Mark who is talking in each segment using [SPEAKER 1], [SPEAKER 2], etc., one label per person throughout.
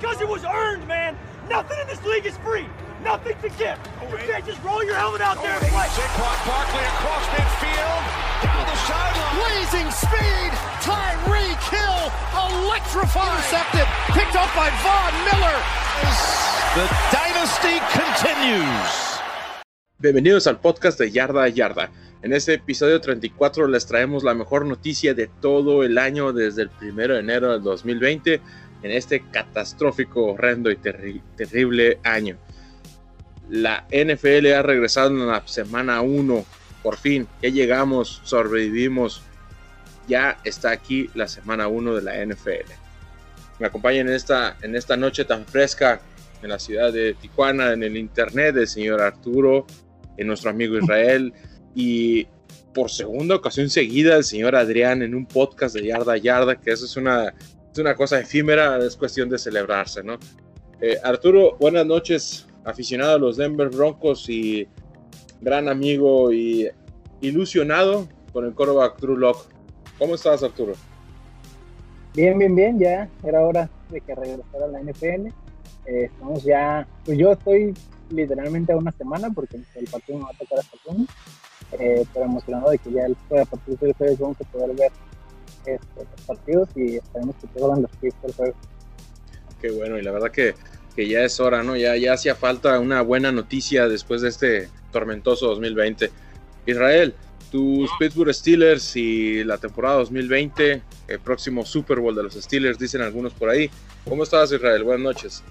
[SPEAKER 1] because it was earned, man. Nothing in this league is free. Nothing to give. You can't just roll your helmet out there and play.
[SPEAKER 2] Saquon Barkley across midfield, down the sideline.
[SPEAKER 3] Blazing speed, Tyreek Hill, electrifying. Intercepted, picked up by Von Miller.
[SPEAKER 2] The dynasty continues.
[SPEAKER 4] Bienvenidos al podcast de Yarda a Yarda. En este episodio 34 les traemos la mejor noticia de todo el año desde el 1 de enero del 2020 en este catastrófico, horrendo y terri terrible año. La NFL ha regresado en la semana 1, por fin, ya llegamos, sobrevivimos, ya está aquí la semana 1 de la NFL. Me acompaña en esta, en esta noche tan fresca en la ciudad de Tijuana, en el internet, el señor Arturo, en nuestro amigo Israel y por segunda ocasión seguida el señor Adrián en un podcast de Yarda Yarda, que eso es una, es una cosa efímera, es cuestión de celebrarse, ¿no? Eh, Arturo, buenas noches, aficionado a los Denver Broncos y gran amigo y ilusionado con el quarterback Drew Lock. ¿Cómo estás, Arturo?
[SPEAKER 5] Bien, bien, bien, ya era hora de que regresara a la NFL. Eh, estamos ya, pues yo estoy literalmente a una semana porque el partido me va a tocar hasta el lunes, eh, pero emocionado de que ya a partir de ustedes vamos a poder ver este, los partidos y esperemos que todos los picks del juego.
[SPEAKER 4] Qué bueno, y la verdad que, que ya es hora, ¿no? Ya, ya hacía falta una buena noticia después de este tormentoso 2020. Israel, tus Pittsburgh Steelers y la temporada 2020, el próximo Super Bowl de los Steelers, dicen algunos por ahí. ¿Cómo estás, Israel? Buenas noches.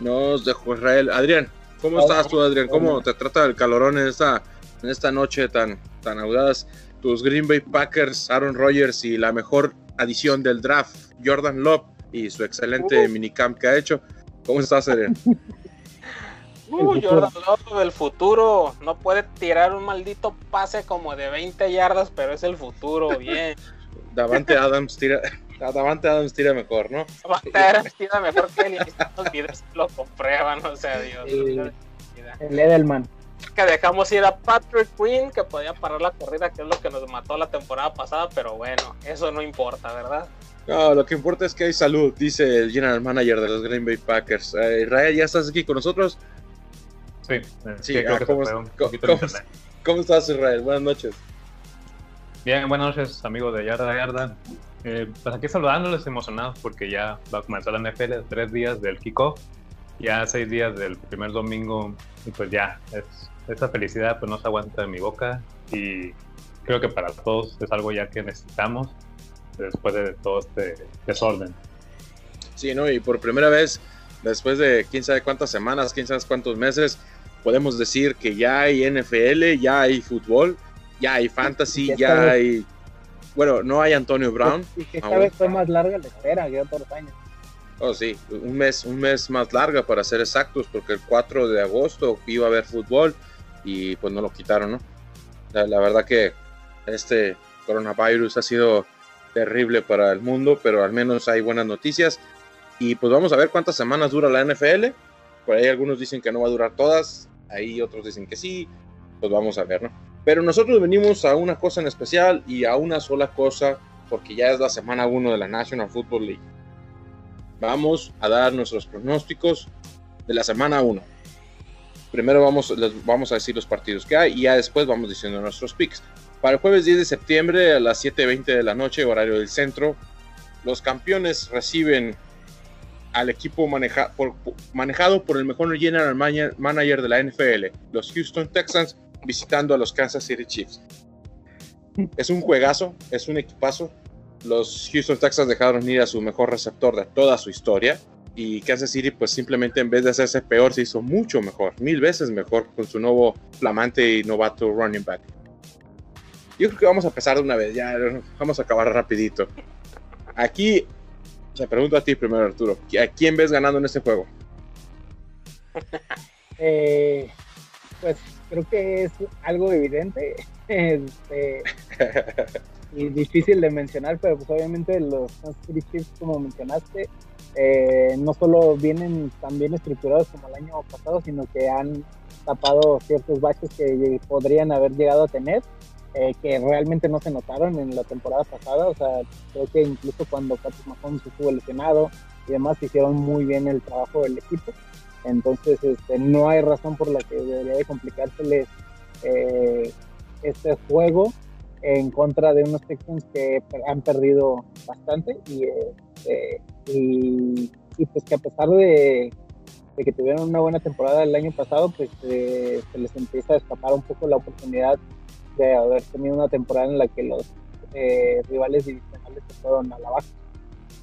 [SPEAKER 4] Nos dejó Israel. Adrián, ¿cómo estás tú, Adrián? ¿Cómo te trata el calorón en esta, en esta noche tan, tan audaz? Tus Green Bay Packers, Aaron Rodgers y la mejor adición del draft, Jordan Love y su excelente minicamp que ha hecho. ¿Cómo estás, Adrián?
[SPEAKER 6] Uh, Jordan Love, el futuro. No puede tirar un maldito pase como de 20 yardas, pero es el futuro, bien.
[SPEAKER 4] Davante Adams tira, Davante Adams tira mejor, ¿no?
[SPEAKER 6] Davante Adams tira mejor que él y estos videos lo comprueban, o sea, Dios.
[SPEAKER 5] El, el Edelman.
[SPEAKER 6] Que dejamos ir a Patrick Quinn, que podía parar la corrida, que es lo que nos mató la temporada pasada, pero bueno, eso no importa, ¿verdad?
[SPEAKER 4] No, lo que importa es que hay salud, dice el general manager de los Green Bay Packers. Eh, Israel, ¿ya estás aquí con nosotros?
[SPEAKER 7] Sí,
[SPEAKER 4] Sí,
[SPEAKER 7] sí, creo
[SPEAKER 4] ah,
[SPEAKER 7] que
[SPEAKER 4] ¿cómo,
[SPEAKER 7] un
[SPEAKER 4] cómo estás, Israel? Buenas noches.
[SPEAKER 7] Bien, buenas noches, amigos de Yarda Yarda. Eh, pues aquí saludándoles emocionados porque ya va a comenzar la NFL, tres días del kickoff, ya seis días del primer domingo, y pues ya, es, esta felicidad pues no se aguanta en mi boca y creo que para todos es algo ya que necesitamos después de todo este desorden.
[SPEAKER 4] Sí, ¿no? Y por primera vez, después de quién sabe cuántas semanas, quién sabe cuántos meses, podemos decir que ya hay NFL, ya hay fútbol, ya hay fantasy,
[SPEAKER 5] Ya
[SPEAKER 4] hay... Bueno, no hay Antonio Brown.
[SPEAKER 5] Y que esta
[SPEAKER 4] aún.
[SPEAKER 5] vez fue más larga la espera que otros años.
[SPEAKER 4] Oh, sí, un mes, un mes más larga para ser exactos, porque el 4 de agosto iba a haber fútbol y pues no lo quitaron, ¿no? La, la verdad que este coronavirus ha sido terrible para el mundo, pero al menos hay buenas noticias. Y pues vamos a ver cuántas semanas dura la NFL. Por ahí algunos dicen que no va a durar todas, ahí otros dicen que sí, pues vamos a ver, ¿no? Pero nosotros venimos a una cosa en especial y a una sola cosa, porque ya es la semana 1 de la National Football League vamos a dar nuestros pronósticos de la semana 1. Primero vamos, les vamos a decir los partidos que hay y ya después vamos diciendo nuestros picks. Para el jueves 10 de septiembre a las 7.20 de la noche, horario del centro, los campeones reciben al equipo manejado por el mejor general mana- manager de la NFL, los Houston Texans, visitando a los Kansas City Chiefs. Es un juegazo, es un equipazo, los Houston Texans dejaron ir a su mejor receptor de toda su historia y Kansas City pues simplemente en vez de hacerse peor se hizo mucho mejor, mil veces mejor con su nuevo flamante y novato running back. Yo creo que vamos a empezar de una vez, ya vamos a acabar rapidito. Aquí te pregunto a ti primero Arturo, ¿a quién ves ganando en este juego?
[SPEAKER 5] Eh, pues creo que es algo evidente este, y difícil de mencionar, pero pues obviamente los Chiefs, como mencionaste, eh, no solo vienen tan bien estructurados como el año pasado, sino que han tapado ciertos baches que podrían haber llegado a tener. eh, que realmente no se notaron en la temporada pasada. O sea, creo que incluso cuando Patrick Mahomes estuvo lesionado y demás, hicieron muy bien el trabajo del equipo. Entonces, este, no hay razón por la que debería de complicárseles eh, este juego en contra de unos Texans que han perdido bastante y, eh, y, pues que a pesar de, que tuvieron una buena temporada el año pasado, pues se les empieza a escapar un poco la oportunidad de haber tenido una temporada en la que los eh, rivales divisionales se fueron a la baja.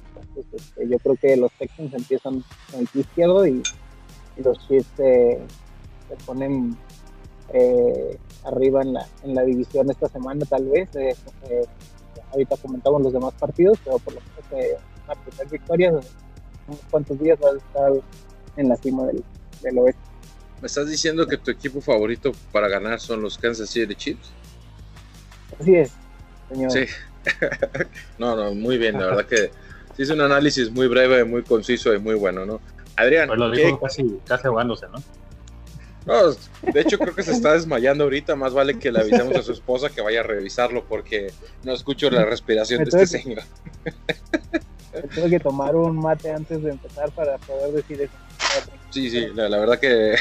[SPEAKER 5] Entonces, este, yo creo que los Texans empiezan con el pie izquierdo y, los Chiefs se ponen eh, arriba en la, en la división esta semana tal vez. Eh, ahorita comentamos los demás partidos, pero por lo menos una primera victoria, unos cuantos días va a estar en la cima del, del oeste.
[SPEAKER 4] ¿Me estás diciendo que tu equipo favorito para ganar son los Kansas City Chiefs?
[SPEAKER 5] Así es, señor.
[SPEAKER 4] Sí. no, no, muy bien, la verdad que sí es un análisis muy breve, muy conciso y muy bueno, ¿no? Adrián.
[SPEAKER 7] Pues lo dijo casi, casi ahogándose, ¿no?
[SPEAKER 4] No, de hecho creo que se está desmayando ahorita, más vale que le avisemos a su esposa que vaya a revisarlo porque no escucho la respiración de este señor.
[SPEAKER 5] Tengo que tomar un mate antes de empezar para poder decir eso.
[SPEAKER 4] Sí, sí, la, la verdad que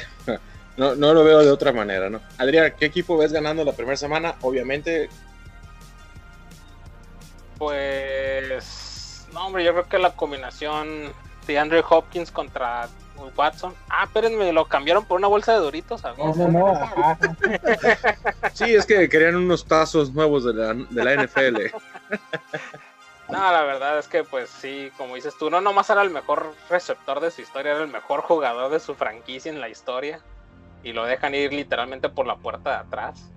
[SPEAKER 4] no, no lo veo de otra manera, ¿no? Adrián, ¿qué equipo ves ganando la primera semana? Obviamente.
[SPEAKER 6] Pues. No, hombre, yo creo que la combinación de Andrew Hopkins contra Watson. Ah, espérenme, lo cambiaron por una bolsa de doritos.
[SPEAKER 5] No, no, no.
[SPEAKER 4] sí, es que querían unos tazos nuevos de la, de la NFL.
[SPEAKER 6] No, la verdad es que pues sí, como dices tú, no nomás era el mejor receptor de su historia, era el mejor jugador de su franquicia en la historia y lo dejan ir literalmente por la puerta de atrás.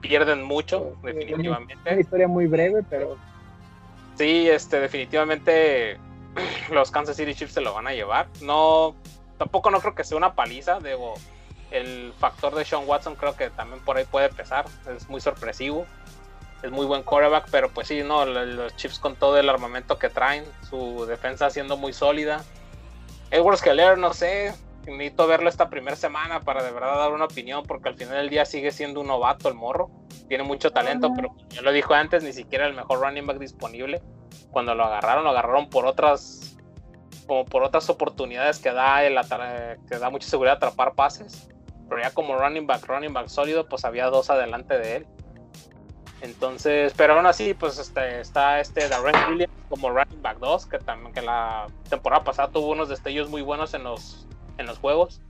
[SPEAKER 6] Pierden mucho, definitivamente.
[SPEAKER 5] Una historia muy breve, pero...
[SPEAKER 6] Sí, este, definitivamente los Kansas City Chiefs se lo van a llevar. No, tampoco no creo que sea una paliza, debo... El factor de Sean Watson creo que también por ahí puede pesar, es muy sorpresivo es muy buen quarterback, pero pues sí, no, los Chiefs con todo el armamento que traen, su defensa siendo muy sólida. Edwards Keller, no sé, necesito verlo esta primera semana para de verdad dar una opinión, porque al final del día sigue siendo un novato el morro. Tiene mucho talento, pero ya lo dijo antes, ni siquiera el mejor running back disponible. Cuando lo agarraron, lo agarraron por otras como por otras oportunidades que da el que da mucha seguridad atrapar pases. Pero ya como running back, running back sólido, pues había dos adelante de él. Entonces, pero aún así, pues este, está este Darren Williams como running back 2, que también que la temporada pasada tuvo unos destellos muy buenos en los en los juegos.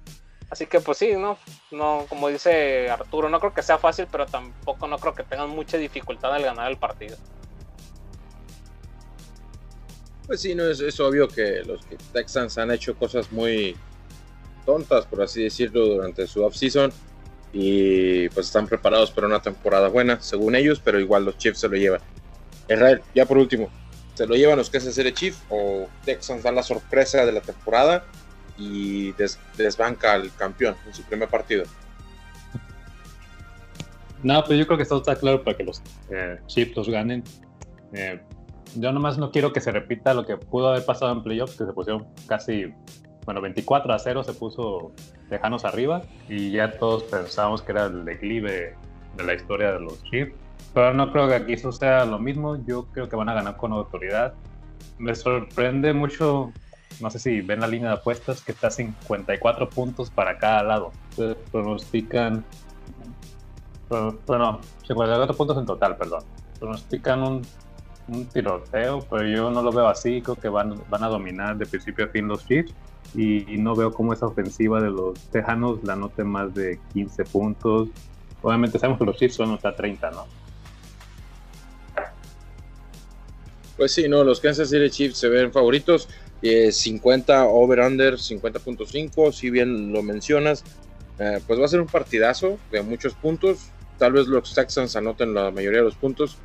[SPEAKER 6] Así que pues sí, ¿no? No, como dice Arturo, no creo que sea fácil, pero tampoco no creo que tengan mucha dificultad al ganar el partido.
[SPEAKER 4] Pues sí, no es, obvio que los Texans han hecho cosas muy tontas, por así decirlo, durante su offseason y pues están preparados para una temporada buena, según ellos, pero igual los Chiefs se lo llevan. Israel, ya por último, ¿se lo llevan los que hacen ser Chiefs o Texans dan la sorpresa de la temporada y desbanca al campeón en su primer partido.
[SPEAKER 7] No, pues yo creo que todo está claro para que los eh, Chiefs los ganen. Eh, yo nomás no quiero que se repita lo que pudo haber pasado en playoffs, que se pusieron casi, bueno, 24 a 0 se puso lejanos arriba y ya todos pensábamos que era el declive de la historia de los Chiefs. Pero no creo que aquí sea lo mismo. Yo creo que van a ganar con autoridad. Me sorprende mucho no sé si ven la línea de apuestas que está 54 puntos para cada lado. Entonces pronostican, bueno, 54 puntos en total, perdón. Pronostican un, un, tiroteo, pero yo no lo veo así. Creo que van, van a dominar de principio a fin los Chiefs. Y, no veo cómo esa ofensiva de los Tejanos la note más de 15 puntos. Obviamente sabemos que los Chiefs son hasta 30, ¿no?
[SPEAKER 4] Pues sí, no, los Kansas City Chiefs se ven favoritos. 50 eh, over-under, 50.5, si bien lo mencionas, eh, pues va a ser un partidazo de muchos puntos. Tal vez los Texans anoten la mayoría de los puntos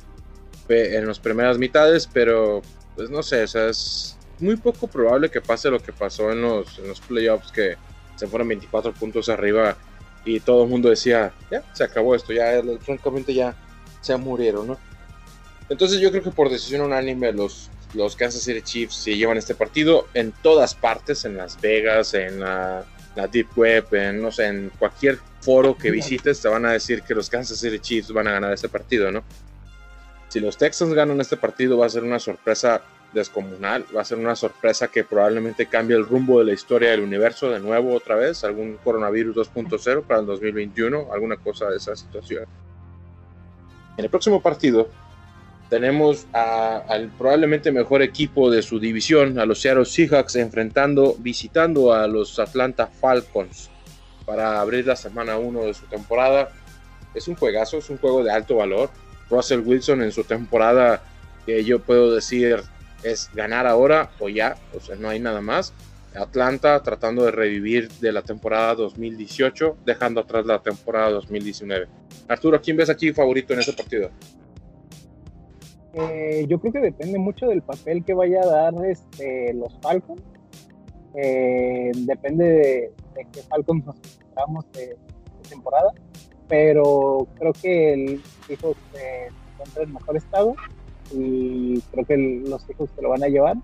[SPEAKER 4] en las primeras mitades, pero pues no sé, es muy poco probable que pase lo que pasó en los, en los playoffs, que se fueron 24 puntos arriba y todo el mundo decía, ya, se acabó esto, ya francamente ya se murieron, ¿no? Entonces yo creo que por decisión unánime los los Kansas City Chiefs se llevan este partido en todas partes, en Las Vegas, en la, Deep Web, en, no sé, en cualquier foro que visites te van a decir que los Kansas City Chiefs van a ganar este partido, ¿no? Si los Texans ganan este partido va a ser una sorpresa descomunal, va a ser una sorpresa que probablemente cambie el rumbo de la historia del universo de nuevo otra vez, algún coronavirus 2.0 para el 2021, alguna cosa de esa situación. En el próximo partido tenemos al probablemente mejor equipo de su división, a los Seattle Seahawks, enfrentando, visitando a los Atlanta Falcons para abrir la semana 1 de su temporada. Es un juegazo, es un juego de alto valor. Russell Wilson en su temporada, que yo puedo decir es ganar ahora o ya, o sea, no hay nada más. Atlanta tratando de revivir de la temporada 2018, dejando atrás la temporada 2019. Arturo, ¿quién ves aquí favorito en ese partido?
[SPEAKER 5] Eh, yo creo que depende mucho del papel que vaya a dar este, los Falcons. Eh, depende de, qué Falcons nos encontramos de, temporada, pero creo que el hijo se encuentra en mejor estado y creo que los hijos se lo van a llevar.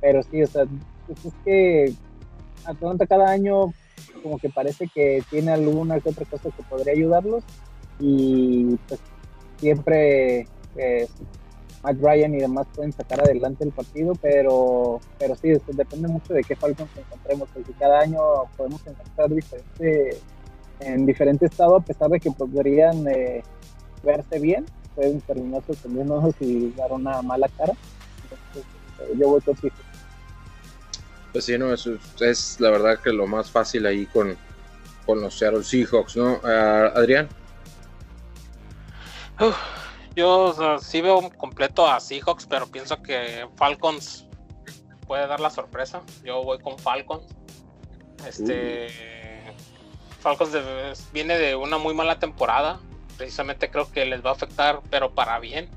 [SPEAKER 5] Pero sí, o sea, pues es que Atlanta cada año como que parece que tiene alguna que otra cosa que podría ayudarlos y pues siempre eh, Matt Ryan y demás pueden sacar adelante el partido, pero, pero sí, depende mucho de qué Falcons encontremos, porque cada año podemos encontrar diferente, en diferente estado, a pesar de que podrían eh, verse bien, pueden terminar sorprendiéndonos y dar una mala cara. Entonces, eh, yo voy con hijos.
[SPEAKER 4] Pues sí, no, eso es la verdad que lo más fácil ahí con, con los Seattle Seahawks, ¿no? Uh, Adrián.
[SPEAKER 6] Yo sí veo completo a Seahawks, pero pienso que Falcons puede dar la sorpresa. Yo voy con Falcons. Este. Falcons viene de una muy mala temporada. Precisamente creo que les va a afectar, pero para bien.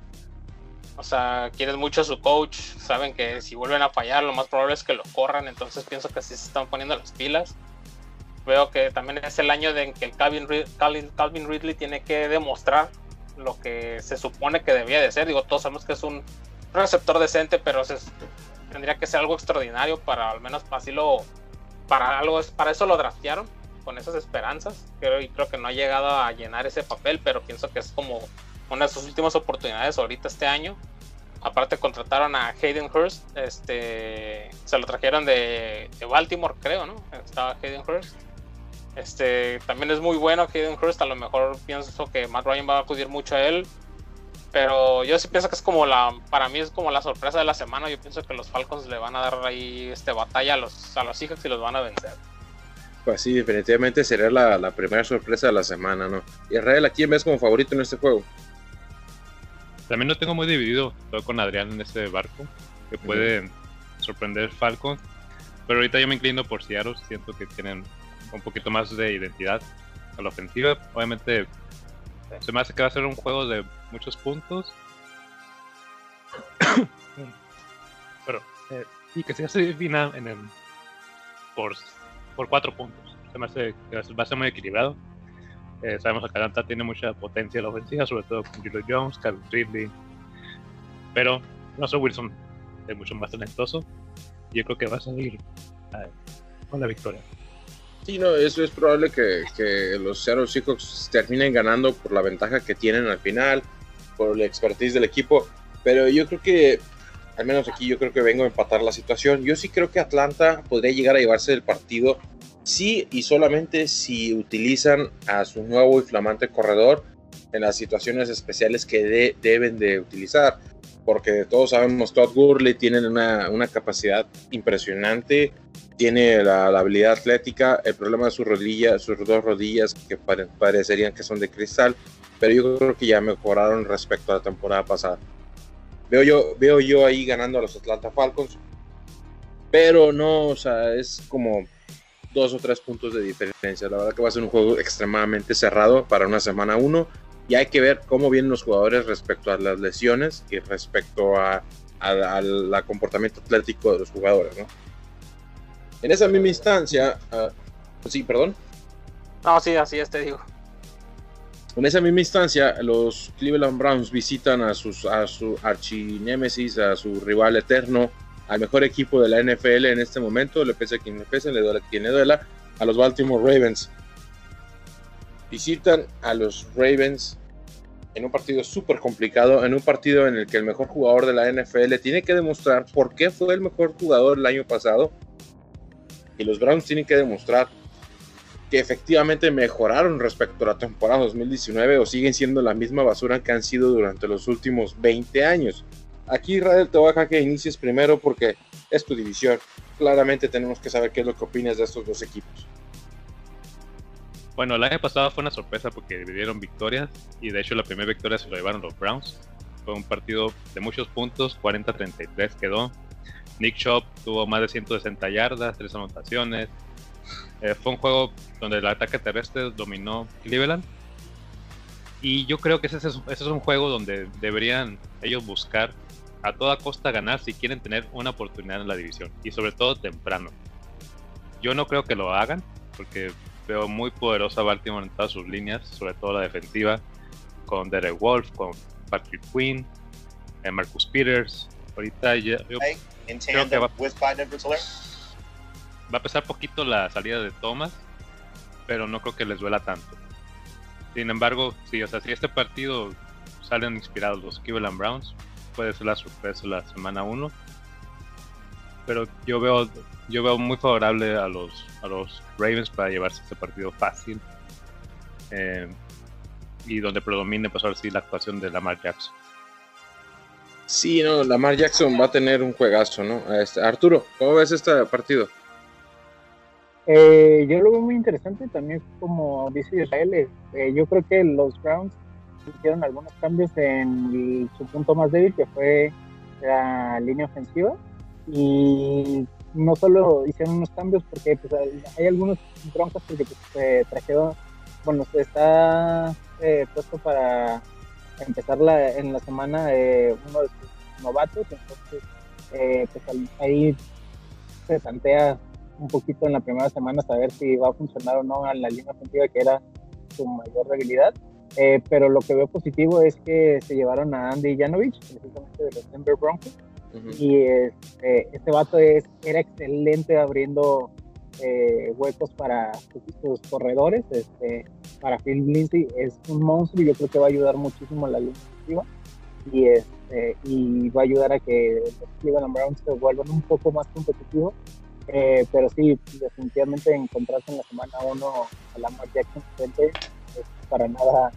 [SPEAKER 6] O sea, quieren mucho a su coach. Saben que si vuelven a fallar, lo más probable es que lo corran. Entonces pienso que sí se están poniendo las pilas. Veo que también es el año en que el Calvin, Calvin Ridley tiene que demostrar lo que se supone que debía de ser. Digo, todos sabemos que es un receptor decente, pero tendría que ser algo extraordinario para al menos así lo, para algo, para eso lo draftearon con esas esperanzas. Creo, y creo que no ha llegado a llenar ese papel, pero pienso que es como una de sus últimas oportunidades ahorita este año. Aparte contrataron a Hayden Hurst, este, se lo trajeron de, de Baltimore, creo, ¿no? Estaba Hayden Hurst este, también es muy bueno Hayden Hurst. A lo mejor pienso que Matt Ryan va a acudir mucho a él. Pero yo sí pienso que es como la, para mí es como la sorpresa de la semana. Yo pienso que los Falcons le van a dar ahí este batalla a los, a los Seahawks y los van a vencer.
[SPEAKER 4] Pues sí, definitivamente sería la, primera sorpresa de la semana, ¿no? Israel, ¿a quién ves como favorito en este juego?
[SPEAKER 7] También lo tengo muy dividido, estoy con Adrián en este barco, que puede sorprender Falcons. Pero ahorita yo me inclino por Seattle, siento que tienen un poquito más de identidad a la ofensiva. Obviamente se me hace que va a ser un juego de muchos puntos. Pero, eh, y que se defina en el, por, por cuatro puntos. Se me hace que va a ser muy equilibrado. Eh, sabemos que Atlanta tiene mucha potencia en la ofensiva, sobre todo con Julio Jones, Calvin Ridley. Pero Russell Wilson es mucho más talentoso. Yo creo que va a salir eh, con la victoria.
[SPEAKER 4] Sí, no, eso es probable que, que los Seattle Seahawks terminen ganando por la ventaja que tienen al final, por la expertise del equipo, pero yo creo que, al menos aquí yo creo que vengo a empatar la situación. Yo sí creo que Atlanta podría llegar a llevarse el partido sí y solamente si utilizan a su nuevo y flamante corredor en las situaciones especiales que deben de utilizar. Porque todos sabemos, Todd Gurley tiene una, una capacidad impresionante tiene la, habilidad atlética, el problema de sus rodillas, sus dos rodillas que parecerían que son de cristal, pero yo creo que ya mejoraron respecto a la temporada pasada. Veo yo, veo yo ahí ganando a los Atlanta Falcons, pero no, o sea, es como dos o tres puntos de diferencia. La verdad que va a ser un juego extremadamente cerrado para una semana uno y hay que ver cómo vienen los jugadores respecto a las lesiones y respecto a, al comportamiento atlético de los jugadores, ¿no? En esa misma instancia, uh, sí, perdón.
[SPEAKER 6] No, sí, así es, te digo.
[SPEAKER 4] En esa misma instancia, los Cleveland Browns visitan a, sus, a su archinémesis, a su rival eterno, al mejor equipo de la NFL en este momento, le pese a quien le pese, le duele a quien le duela, a los Baltimore Ravens. visitan a los Ravens en un partido súper complicado, en un partido en el que el mejor jugador de la NFL tiene que demostrar por qué fue el mejor jugador el año pasado. Y los Browns tienen que demostrar que efectivamente mejoraron respecto a la temporada 2019 o siguen siendo la misma basura que han sido durante los últimos 20 años. Aquí Israel te voy a dejar que inicies primero porque es tu división. Claramente tenemos que saber qué es lo que opinas de estos dos equipos.
[SPEAKER 7] Bueno, el año pasado fue una sorpresa porque dividieron victorias y de hecho la primera victoria se lo llevaron los Browns. Fue un partido de muchos puntos, 40-33 quedó. Nick Chop tuvo más de 160 yardas, tres anotaciones. Eh, fue un juego donde el ataque terrestre dominó Cleveland. Y yo creo que ese es, ese es un juego donde deberían ellos buscar a toda costa ganar si quieren tener una oportunidad en la división y sobre todo temprano. Yo no creo que lo hagan porque veo muy poderosa Baltimore en todas sus líneas, sobre todo la defensiva, con Derek Wolf, con Patrick Quinn, eh, Marcus Peters. Ahorita ya, yo creo que va, va a pesar poquito la salida de Thomas, pero no creo que les duela tanto. Sin embargo, sí, o sea, si este partido salen inspirados los Cleveland Browns, puede ser la sorpresa la semana 1. Pero yo veo, yo veo muy favorable a los, a los Ravens para llevarse este partido fácil. Eh, y donde predomine, pues ahora sí, la actuación de Lamar Jackson.
[SPEAKER 4] Sí, no, Lamar Jackson va a tener un juegazo, ¿no? Este, Arturo, ¿cómo ves este partido?
[SPEAKER 5] Eh, yo lo veo muy interesante también, como dice Israel, eh, yo creo que los Browns hicieron algunos cambios en su punto más débil, que fue la línea ofensiva. Y no solo hicieron unos cambios, porque pues, hay algunos broncas porque pues, se trajeron, bueno, se está eh, puesto para empezar la, en la semana eh, uno de sus novatos, entonces eh, pues ahí se plantea un poquito en la primera semana saber si va a funcionar o no en la línea ofensiva que era su mayor debilidad eh, pero lo que veo positivo es que se llevaron a Andy Janovich, precisamente de los Denver Broncos. Y este, este vato es, era excelente abriendo eh, huecos para sus, corredores. Este, para Phil Lindsay es un monstruo y yo creo que va a ayudar muchísimo a la línea. Y, este, y va a ayudar a que los Cleveland Browns se vuelvan un poco más competitivos. Eh, pero sí, definitivamente encontrarse en la semana 1 a Lamar Jackson frente para nada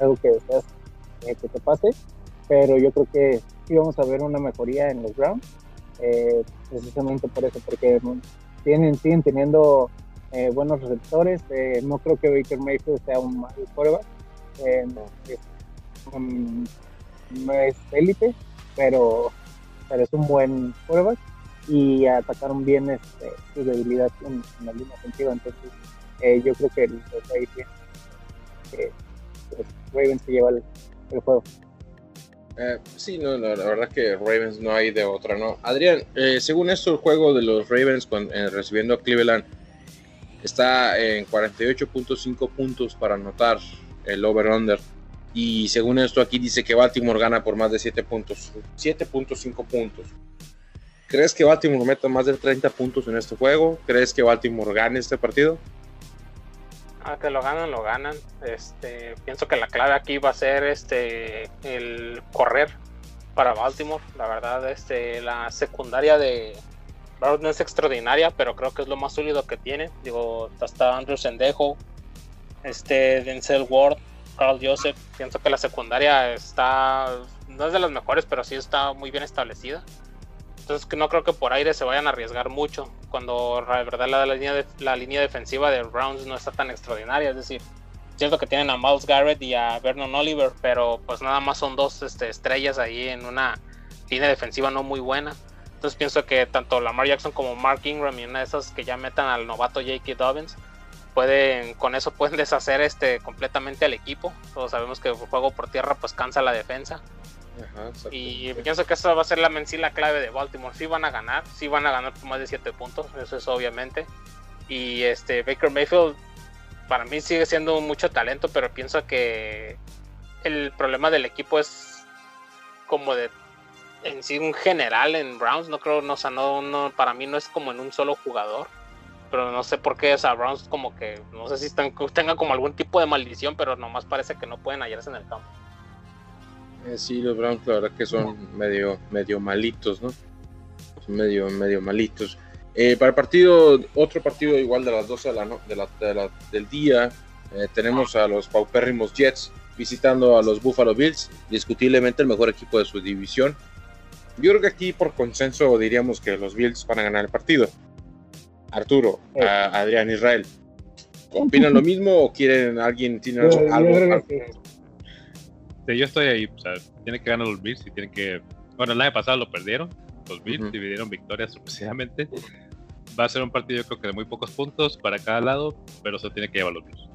[SPEAKER 5] algo que deseas eh, que te pase, pero yo creo que sí vamos a ver una mejoría en los Browns, eh, precisamente por eso, porque tienen, siguen teniendo eh, buenos receptores, no creo que Baker Mayfield sea un mal quarterback, no es élite, pero, pero es un buen quarterback y atacaron bien este, su debilidad en, la línea ofensiva, entonces yo creo que los ahí tienen pues, Ravens se lleva el, juego.
[SPEAKER 4] Eh, sí, no, la verdad que Ravens no hay de otra, ¿no? Adrián, eh, según esto, el juego de los Ravens eh, recibiendo a Cleveland está en 48.5 puntos para anotar el over-under. Y según esto, aquí dice que Baltimore gana por más de 7 puntos, 7.5 puntos. ¿Crees que Baltimore meta más de 30 puntos en este juego? ¿Crees que Baltimore gane este partido?
[SPEAKER 6] Ah, que lo ganan, lo ganan. Este, pienso que la clave aquí va a ser este el correr para Baltimore. La verdad, este, la secundaria de Brown no es extraordinaria, pero creo que es lo más sólido que tiene. Digo, está Andrew Sendejo, este Denzel Ward, Carl Joseph. Pienso que la secundaria está no es de las mejores, pero sí está muy bien establecida. Entonces no creo que por aire se vayan a arriesgar mucho cuando la verdad la, línea, la línea defensiva de Browns no está tan extraordinaria. Es decir, cierto que tienen a Miles Garrett y a Vernon Oliver, pero pues nada más son dos este, estrellas ahí en una línea defensiva no muy buena. Entonces pienso que tanto Lamar Jackson como Mark Ingram y una de esas que ya metan al novato J.K. Dobbins, pueden, con eso pueden deshacer este completamente al equipo. Todos sabemos que el juego por tierra pues cansa la defensa y pienso que esa va a ser la mencila clave de Baltimore. Si van a ganar, si van a ganar por más de 7 puntos, eso es obviamente. Y este Baker Mayfield para mí sigue siendo mucho talento, pero pienso que el problema del equipo es como de en sí un general en Browns, no creo, no, o no, para mí no es como en un solo jugador. pero no sé por qué, o sea, Browns como que, no sé si están, tengan como algún tipo de maldición, pero nomás parece que no pueden hallarse en el campo.
[SPEAKER 4] Eh, sí, los Browns la verdad que son medio, medio malitos, ¿no? Son medio, medio malitos. Eh, para el partido, otro partido igual de las 12 de la, no- de la- de la- del día, eh, tenemos a los paupérrimos Jets visitando a los Buffalo Bills, discutiblemente el mejor equipo de su división. Yo creo que aquí por consenso diríamos que los Bills van a ganar el partido. Arturo, a- Adrián, Israel, ¿opinan lo mismo o quieren alguien tiene algo? algo-
[SPEAKER 5] sí.
[SPEAKER 7] Yo estoy ahí, o sea, tiene que ganar los Bills y tienen que. Bueno, el año pasado lo perdieron, los Bills
[SPEAKER 4] Ujú.
[SPEAKER 7] dividieron victorias sucesivamente. Va a ser un partido, yo creo que de muy pocos puntos para cada lado, pero se tiene que llevar los Bills.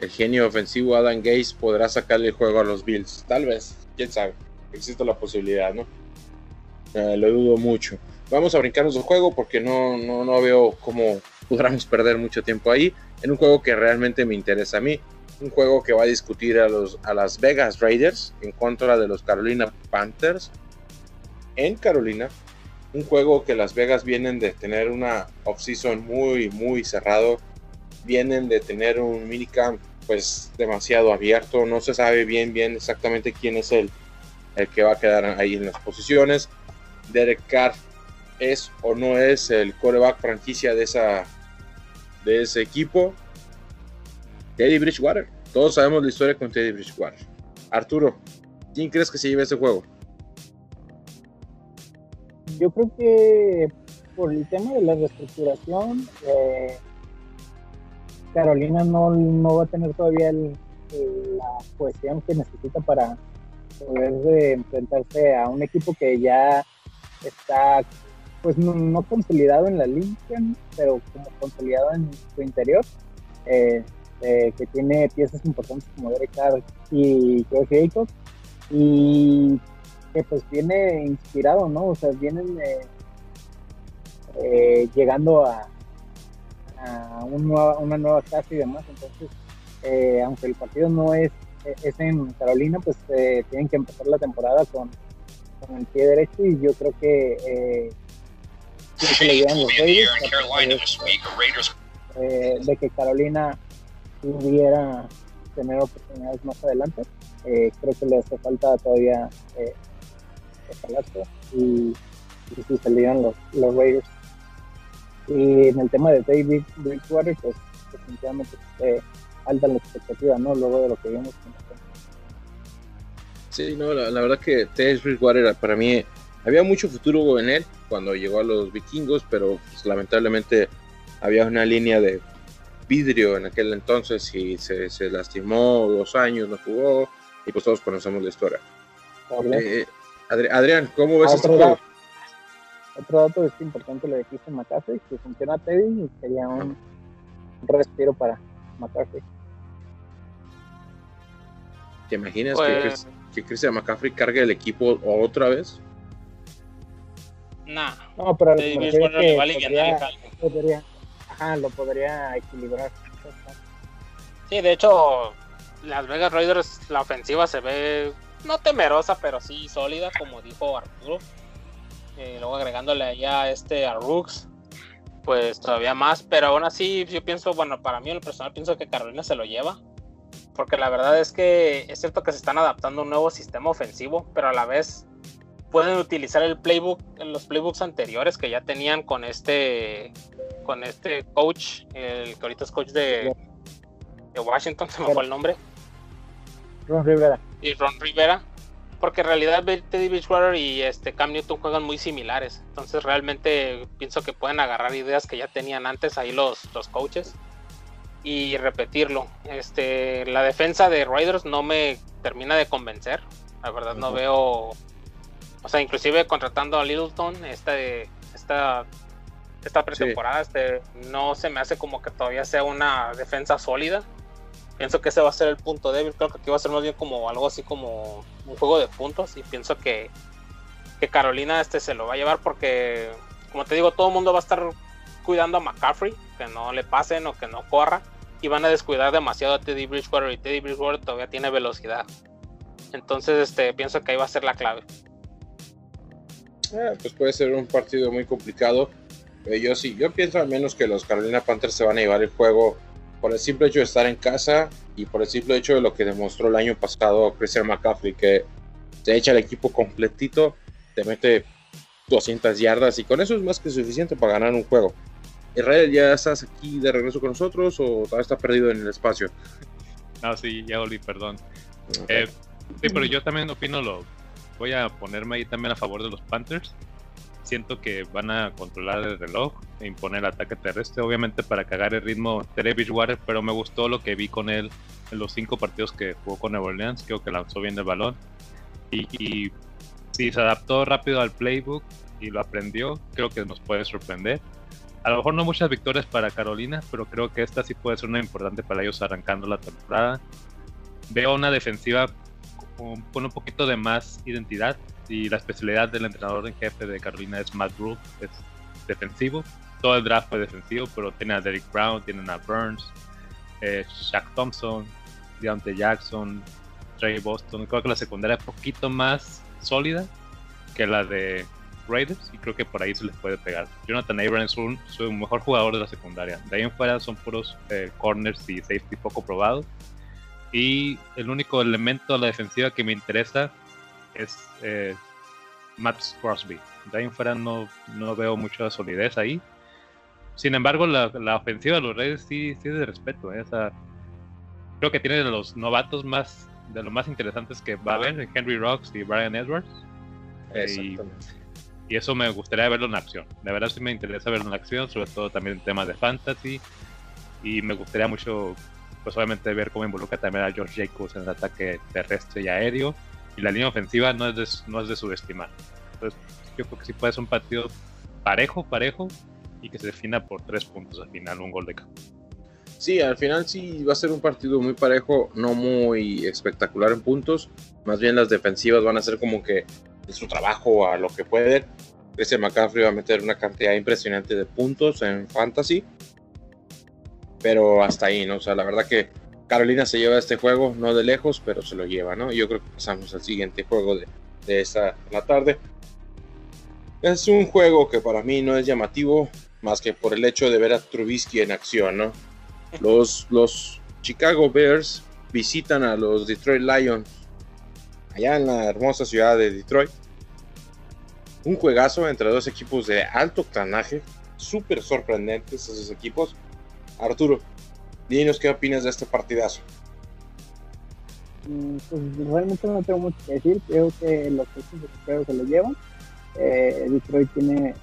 [SPEAKER 4] el genio ofensivo Adam Gaze podrá sacarle el juego a los Bills. Tal vez, quién sabe. Existe la posibilidad, ¿no? Eh, lo dudo mucho. Vamos a brincarnos el juego porque no, no, no veo cómo podamos perder mucho tiempo ahí. En un juego que realmente me interesa a mí. Un juego que va a discutir a, los, a las Vegas Raiders en contra de los Carolina Panthers en Carolina. Un juego que las Vegas vienen de tener una offseason muy, muy cerrado. Vienen de tener un minicamp pues demasiado abierto. No se sabe bien, bien exactamente quién es el, el que va a quedar ahí en las posiciones. Derek Carr es o no es el coreback franquicia de, esa, de ese equipo. Teddy Bridgewater. Todos sabemos la historia con Teddy Bridgewater. Arturo, ¿quién crees que se lleve ese juego?
[SPEAKER 5] Yo creo que por el tema de la reestructuración, eh, Carolina no, no va a tener todavía el- la cohesión que necesita para poder eh, enfrentarse a un equipo que ya está, pues no, no consolidado en la liga, pero como consolidado en su interior, eh, eh, que tiene piezas importantes como Derek Carr y George Jacobs, y que pues viene inspirado, ¿no? O sea, vienen eh, eh, llegando a, a un nueva- una nueva casa y demás, entonces, eh, aunque el partido no es, es en Carolina, pues tienen que empezar la temporada con, con el pie derecho y yo creo que que le llegan los Raiders, de que Carolina pudiera tener oportunidades más adelante. Eh, creo que le hace falta todavía eh, y, y sí salieron los, los Raiders. Y en el tema de David Bridgewater, pues definitivamente eh, alta la expectativa, ¿no? Luego de lo que vimos. los-
[SPEAKER 4] Sí, no, la, verdad que Teddy Bridgewater para mí había mucho futuro en él cuando llegó a los vikingos, pero pues, lamentablemente había una línea de vidrio en aquel entonces y se, se lastimó dos años, no jugó y pues todos conocemos la historia. Eh, Adri- Adrián, ¿cómo ves este
[SPEAKER 5] otro,
[SPEAKER 4] juego?
[SPEAKER 5] dato, otro dato es importante lo de Christian McCaffrey, que funciona Teddy y sería un respiro para McCaffrey.
[SPEAKER 4] ¿Te imaginas
[SPEAKER 6] Pues-
[SPEAKER 4] que, que Christian McCaffrey cargue el equipo otra vez?
[SPEAKER 6] Nah,
[SPEAKER 5] No, pero
[SPEAKER 6] Teddy
[SPEAKER 5] que
[SPEAKER 6] le va a aliviar el
[SPEAKER 5] podría, podría, lo podría equilibrar.
[SPEAKER 6] Sí, de hecho, Las Vegas Raiders, la ofensiva se ve no temerosa, pero sí sólida, como dijo Arturo. Eh, luego agregándole ya este a Rooks, pues todavía más. Pero aún así, yo pienso, bueno, para mí en lo personal pienso que Carolina se lo lleva. Porque la verdad es que es cierto que se están adaptando a un nuevo sistema ofensivo, pero a la vez pueden utilizar el playbook, los playbooks anteriores que ya tenían con este con este coach, el que ahorita es coach de, de Washington, se me fue el nombre,
[SPEAKER 5] Ron Rivera.
[SPEAKER 6] y Ron Rivera, porque en realidad Teddy Bridgewater y este Cam Newton juegan muy similares, entonces realmente pienso que pueden agarrar ideas que ya tenían antes ahí los, los coaches y repetirlo. Este, la defensa de Raiders no me termina de convencer, la verdad no veo, o sea, inclusive contratando a Littleton esta esta esta pretemporada, este, no se me hace como que todavía sea una defensa sólida. Pienso que ese va a ser el punto débil. Creo que aquí va a ser más bien como algo así como un juego de puntos. Y pienso que, que Carolina este se lo va a llevar porque, como te digo, todo el mundo va a estar cuidando a McCaffrey, que no le pasen o que no corra. Y van a descuidar demasiado a Teddy Bridgewater. Y Teddy Bridgewater todavía tiene velocidad. Entonces, este, pienso que ahí va a ser la clave.
[SPEAKER 4] Eh, pues puede ser un partido muy complicado. Eh, yo sí, yo pienso al menos que los Carolina Panthers se van a llevar el juego por el simple hecho de estar en casa y por el simple hecho de lo que demostró el año pasado Christian McCaffrey, que se echa el equipo completito, te mete 200 yardas y con eso es más que suficiente para ganar un juego. Israel, ¿ya estás aquí de regreso con nosotros o todavía estás perdido en el espacio?
[SPEAKER 7] No, sí, ya olí, perdón. Eh, sí, pero yo también opino lo. Voy a ponerme ahí también a favor de los Panthers. Siento que van a controlar el reloj e imponer el ataque terrestre, obviamente para cagar el ritmo de Water, pero me gustó lo que vi con él en los cinco partidos que jugó con Nueva Orleans. Creo que lanzó bien el balón. Y, y se adaptó rápido al playbook y lo aprendió, creo que nos puede sorprender. A lo mejor no muchas victorias para Carolina, pero creo que esta sí puede ser una importante para ellos arrancando la temporada. Veo una defensiva con, un poquito de más identidad y la especialidad del entrenador en jefe de Carolina es Matt Rule, es defensivo. Todo el draft fue defensivo, pero tiene a Derek Brown, tienen a Burns, eh, Shaq Thompson, Deontay Jackson, Trey Boston. Creo que la secundaria es un poquito más sólida que la de Raiders y creo que por ahí se les puede pegar. Jonathan Abrams es un, su mejor jugador de la secundaria. De ahí en fuera son puros eh, corners y safety poco probados. Y el único elemento de la defensiva que me interesa es eh, Matt Crosby. De ahí en fuera no, no veo mucha solidez ahí. Sin embargo, la, la ofensiva de los Raiders sí, sí es de respeto. ¿eh? creo que tiene de los novatos más de los más interesantes que va a haber, Henry Rocks y Brian Edwards. Exactamente y eso me gustaría verlo en acción. De verdad sí me interesa verlo en acción, sobre todo también en temas de fantasy. Y me gustaría mucho, pues obviamente, ver cómo involucra también a George Jacobs en el ataque terrestre y aéreo. Y la línea ofensiva no es de, no es de subestimar. Entonces, yo creo que sí puede ser un partido parejo, parejo, y que se defina por tres puntos al final, un gol de campo.
[SPEAKER 4] Sí, al final sí va a ser un partido muy parejo, no muy espectacular en puntos. Más bien las defensivas van a ser como que su trabajo a lo que puede. Ese McCaffrey va a meter una cantidad impresionante de puntos en fantasy. Pero hasta ahí, ¿no? O sea, la verdad que Carolina se lleva este juego, no de lejos, pero se lo lleva, ¿no? Yo creo que pasamos al siguiente juego de, de esta la tarde. Es un juego que para mí no es llamativo, más que por el hecho de ver a Trubisky en acción, ¿no? Los, los Chicago Bears visitan a los Detroit Lions allá en la hermosa ciudad de Detroit. Un juegazo entre dos equipos de alto octanaje, súper sorprendentes esos equipos. Arturo, dinos qué opinas de este partidazo.
[SPEAKER 5] Mm, pues realmente no tengo mucho que decir, creo que los equipos se lo llevan. Eh, Detroit tiene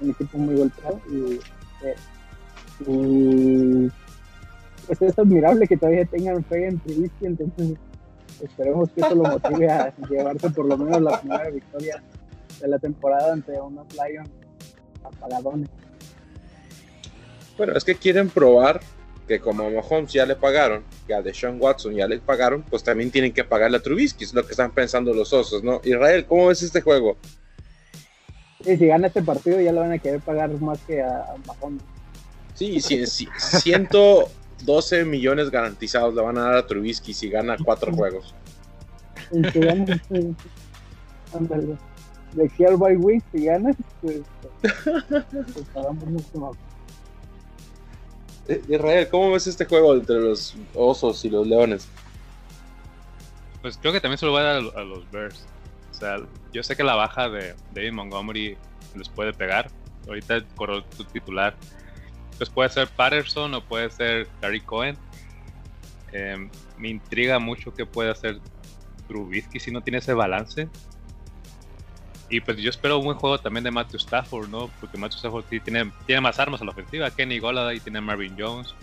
[SPEAKER 5] un equipo muy golpeado y, eh, y pues es admirable que todavía tengan fe en Trubisky, entonces Esperemos que eso lo motive a llevarse por lo menos la primera victoria de la temporada ante unos Lions apagadones.
[SPEAKER 4] Bueno, es que quieren probar que como a Mahomes ya le pagaron, que a Deshaun Watson ya le pagaron, pues también tienen que pagarle a Trubisky, es lo que están pensando los osos, ¿no? Israel, ¿cómo ves este juego?
[SPEAKER 5] Sí, si gana este partido ya le van a querer pagar más que a Mahomes.
[SPEAKER 4] Sí, sí, sí, siento 12 millones garantizados le van a dar a Trubisky si gana cuatro juegos.
[SPEAKER 5] De aquí al bye week, si ganas, pues, pues pagamos mucho más.
[SPEAKER 4] Eh, Israel, ¿cómo ves este juego entre los osos y los leones?
[SPEAKER 7] Pues creo que también se lo va a dar a los Bears. O sea, yo sé que la baja de David Montgomery les puede pegar. Ahorita el tu titular pues puede ser Patterson o puede ser Gary Cohen. Em, me intriga mucho que pueda hacer Trubisky si no tiene ese balance. Y pues yo espero un buen juego también de Matthew Stafford, ¿no? Porque Matthew Stafford tiene, tiene más armas a la ofensiva. Kenny Golladay tiene Marvin Jones,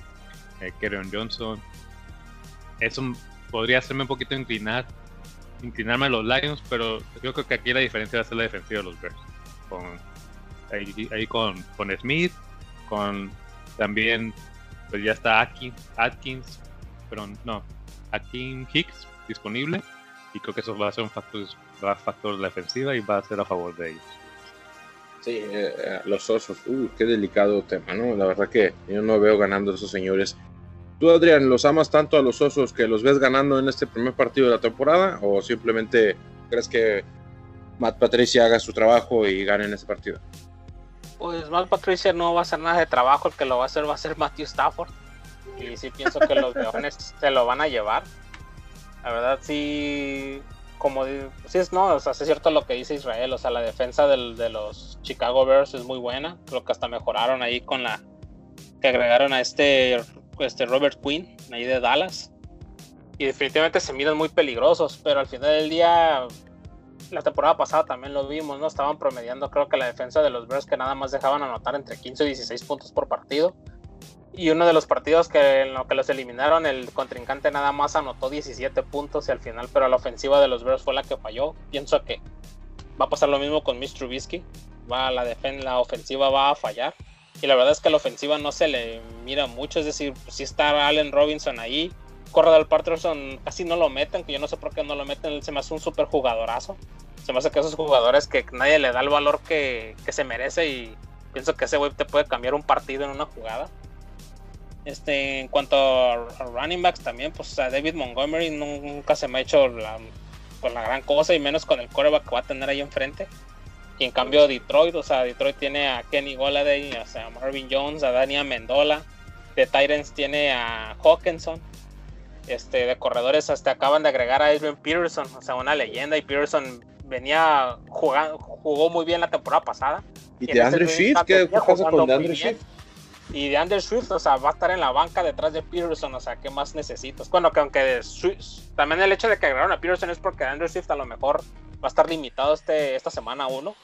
[SPEAKER 7] eh, Johnson. Eso podría hacerme un poquito inclinar, inclinarme a los Lions, pero yo creo que aquí la diferencia va a ser la defensiva de los Bears. Con, ahí, ahí con, con Smith, con también, pues ya está Atkins, Atkins pero no, Atkins Hicks disponible. Y creo que eso va a ser un factor, va a factor de la defensiva y va a ser a favor de ellos.
[SPEAKER 4] Sí, eh, eh, los osos, uh, qué delicado tema, ¿no? La verdad que yo no veo ganando a esos señores. ¿Tú, Adrián, los amas tanto a los osos que los ves ganando en este primer partido de la temporada? ¿O simplemente crees que Matt Patricia haga su trabajo y gane en este partido?
[SPEAKER 6] Pues Matt Patricia no va a hacer nada de trabajo, el que lo va a hacer va a ser Matthew Stafford. Y sí pienso que los leones se lo van a llevar. La verdad sí, como sí es no, o sea, es cierto lo que dice Israel, o sea, la defensa del, de los Chicago Bears es muy buena, creo que hasta mejoraron ahí con la que agregaron a este, este Robert Quinn, ahí de Dallas. Y definitivamente se miran muy peligrosos, pero al final del día la temporada pasada también lo vimos, ¿no? Estaban promediando, creo que la defensa de los Bears que nada más dejaban anotar entre 15 y 16 puntos por partido. Y uno de los partidos que en lo que los eliminaron, el contrincante nada más anotó 17 puntos y al final, pero la ofensiva de los Bears fue la que falló. Pienso que va a pasar lo mismo con Mr. Trubisky. Va la defensa, la ofensiva va a fallar. Y la verdad es que la ofensiva no se le mira mucho, es decir, si está Allen Robinson ahí, Corredor Patterson casi no lo meten, que yo no sé por qué no lo meten, él se me hace un super jugadorazo. Se me hace que esos jugadores que nadie le da el valor que, se merece y pienso que ese güey te puede cambiar un partido en una jugada. Este, en cuanto a running backs también, pues a David Montgomery nunca se me ha hecho la, pues, la gran cosa y menos con el coreback que va a tener ahí enfrente. Y en cambio Detroit, o sea, Detroit tiene a Kenny Golladay, o sea, a Marvin Jones, a Daniel Mendola. De Titans tiene a Hawkinson este, de corredores hasta acaban de agregar a Adrian Peterson, o sea, una leyenda, y Peterson venía jugando, jugó muy bien la temporada pasada.
[SPEAKER 4] ¿Y, de Andrew Swift? ¿Qué, pasa con Andrew Swift?
[SPEAKER 6] Y de Andrew Swift, o sea, va a estar en la banca detrás de Peterson, o sea, ¿qué más necesitas? Bueno, que aunque también el hecho de que agregaron a Peterson es porque Andrew Swift a lo mejor va a estar limitado este, esta semana uno.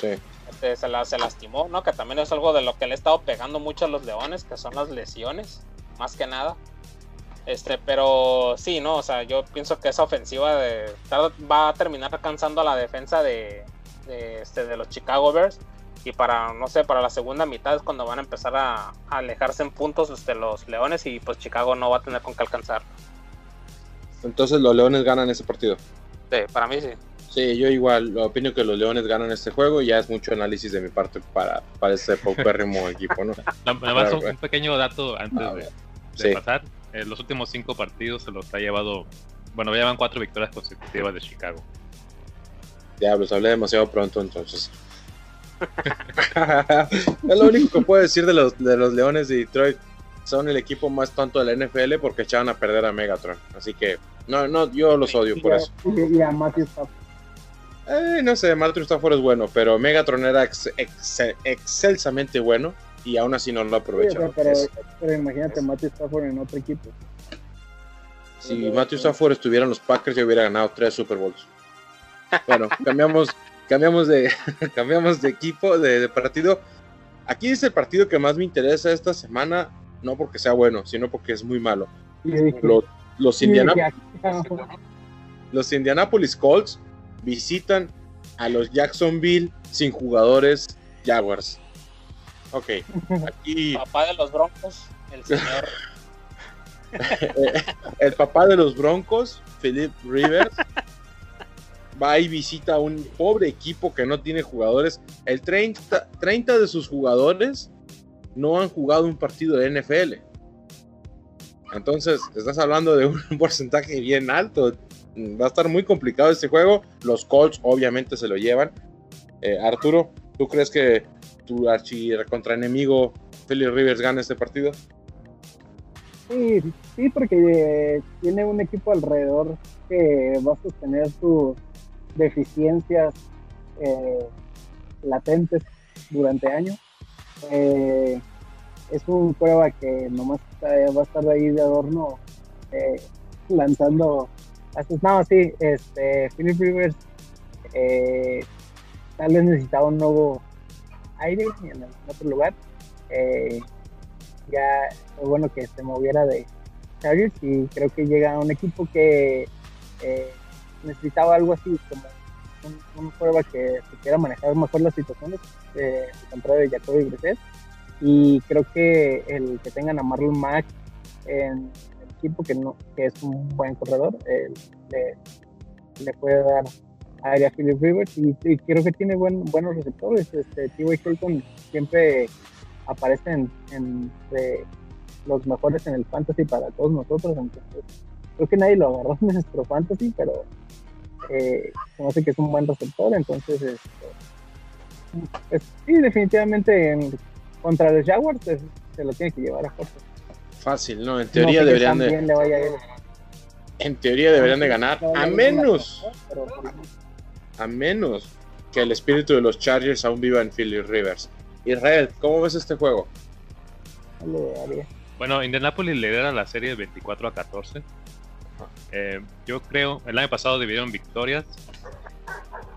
[SPEAKER 4] Sí.
[SPEAKER 6] Este, se, la, se lastimó, ¿no? Que también es algo de lo que le he estado pegando mucho a los leones, que son las lesiones, más que nada. Este, pero sí, ¿no? O sea, yo pienso que esa ofensiva de, va a terminar alcanzando a la defensa de, este, de los Chicago Bears. Y para, no sé, para la segunda mitad es cuando van a empezar a, alejarse en puntos este, los Leones y pues Chicago no va a tener con qué alcanzar.
[SPEAKER 4] Entonces los Leones ganan ese partido.
[SPEAKER 6] Sí, para mí sí.
[SPEAKER 4] Sí, yo igual opino que los Leones ganan este juego y ya es mucho análisis de mi parte para, para este paupérrimo equipo, ¿no?
[SPEAKER 7] un, pequeño dato antes de, pasar. En los últimos cinco partidos se los ha llevado. Bueno, ya llevan cuatro victorias consecutivas de Chicago.
[SPEAKER 4] Diablos, hablé demasiado pronto entonces. es lo único que puedo decir de los, de los Leones de Detroit. Son el equipo más tonto de la NFL porque echaban a perder a Megatron. Así que, no, no, yo los odio por eso.
[SPEAKER 5] Y a Matthew Stafford.
[SPEAKER 4] Eh, no sé, Matthew Stafford es bueno, pero Megatron era excelsamente bueno y aún así no lo aprovecharon.
[SPEAKER 5] pero, imagínate Matthew Stafford en otro equipo.
[SPEAKER 4] Si Matthew Stafford estuviera en los Packers, ya hubiera ganado tres Super Bowls. Bueno, cambiamos, cambiamos, de, cambiamos de equipo, de, partido. Aquí es el partido que más me interesa esta semana, no porque sea bueno, sino porque es muy malo. Los, los, los Indianapolis Colts visitan a los Jacksonville sin jugadores Jaguars. Ok, aquí.
[SPEAKER 6] Papá de los Broncos, el señor.
[SPEAKER 4] el papá de los Broncos, Philip Rivers, va y visita a un pobre equipo que no tiene jugadores. El 30, 30 de sus jugadores no han jugado un partido de NFL. Entonces, estás hablando de un porcentaje bien alto. Va a estar muy complicado este juego. Los Colts obviamente se lo llevan. Eh, Arturo, ¿tú crees que tu archi contra enemigo Philly Rivers gana este partido?
[SPEAKER 5] Sí, sí, porque tiene un equipo alrededor que va a sostener sus deficiencias eh, latentes durante años. Eh, es un prueba que nomás va a estar ahí de adorno eh, lanzando. No, sí, este, Philip Rivers tal vez necesitaba un nuevo aire en, otro lugar. Eh, ya fue bueno que se moviera de Chargers y creo que llega a un equipo que eh, necesitaba algo así como una prueba que quiera manejar mejor las situaciones, eh, contrario de Jacoby Brissett. Y creo que el que tengan a Marlon Mack en el equipo, que, no, que es un buen corredor, le, le puede dar área Philip Rivers y, creo que tiene buen, buenos receptores. Este, T.Y. Hilton siempre aparece en, los mejores en el fantasy para todos nosotros. Entonces, creo que nadie lo agarró en nuestro fantasy, pero eh, conoce que es un buen receptor. Entonces, este, Pues, sí, definitivamente en- contra los Jaguars pues, se lo tiene que llevar a fuerza.
[SPEAKER 4] Fácil, ¿no? En teoría deberían de,
[SPEAKER 5] le vaya
[SPEAKER 4] en teoría deberían de ganar,
[SPEAKER 5] No,
[SPEAKER 4] a
[SPEAKER 5] no, no,
[SPEAKER 4] menos,
[SPEAKER 5] pero- pero-
[SPEAKER 4] a menos que el espíritu de los Chargers aún viva en Philly Rivers. Israel, ¿cómo ves este juego?
[SPEAKER 5] le.
[SPEAKER 7] Bueno, Indianapolis lidera la serie 24 a 14. Eh, yo creo, el año pasado dividieron victorias,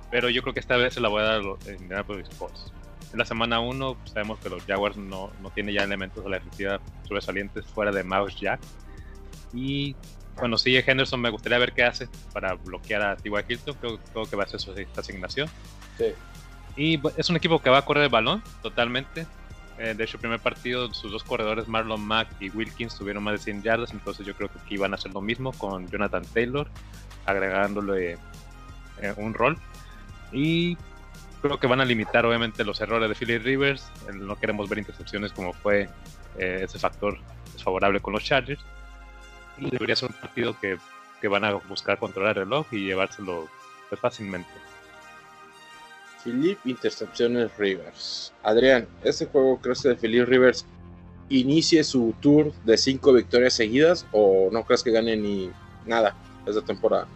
[SPEAKER 7] pero yo creo que esta vez se la voy a dar a los Indianapolis Colts. En la semana 1 sabemos que los Jaguars no, no tienen ya elementos de la defensiva sobresalientes fuera de Mouse Jack. Y bueno, sigue Henderson, me gustaría ver qué hace para bloquear a T.Y. Hilton. Creo, creo que va a ser su asignación.
[SPEAKER 4] Sí.
[SPEAKER 7] Y bu- es un equipo que va a correr el balón totalmente. Eh, de hecho, primer partido, sus dos corredores, Marlon Mack y Wilkins, tuvieron más de 100 yardas. Entonces, yo creo que aquí van a hacer lo mismo con Jonathan Taylor, agregándole eh, un rol. Y creo que van a limitar, obviamente, los errores de Philly Rivers. No queremos ver intercepciones como fue eh, ese factor desfavorable con los Chargers. Y debería ser un partido que, que van a buscar controlar el reloj y llevárselo pues, fácilmente.
[SPEAKER 4] Philip Intercepciones Rivers. Adrián, ¿este juego crees que Philip Rivers inicie su tour de cinco victorias seguidas o no crees que gane ni nada esta temporada?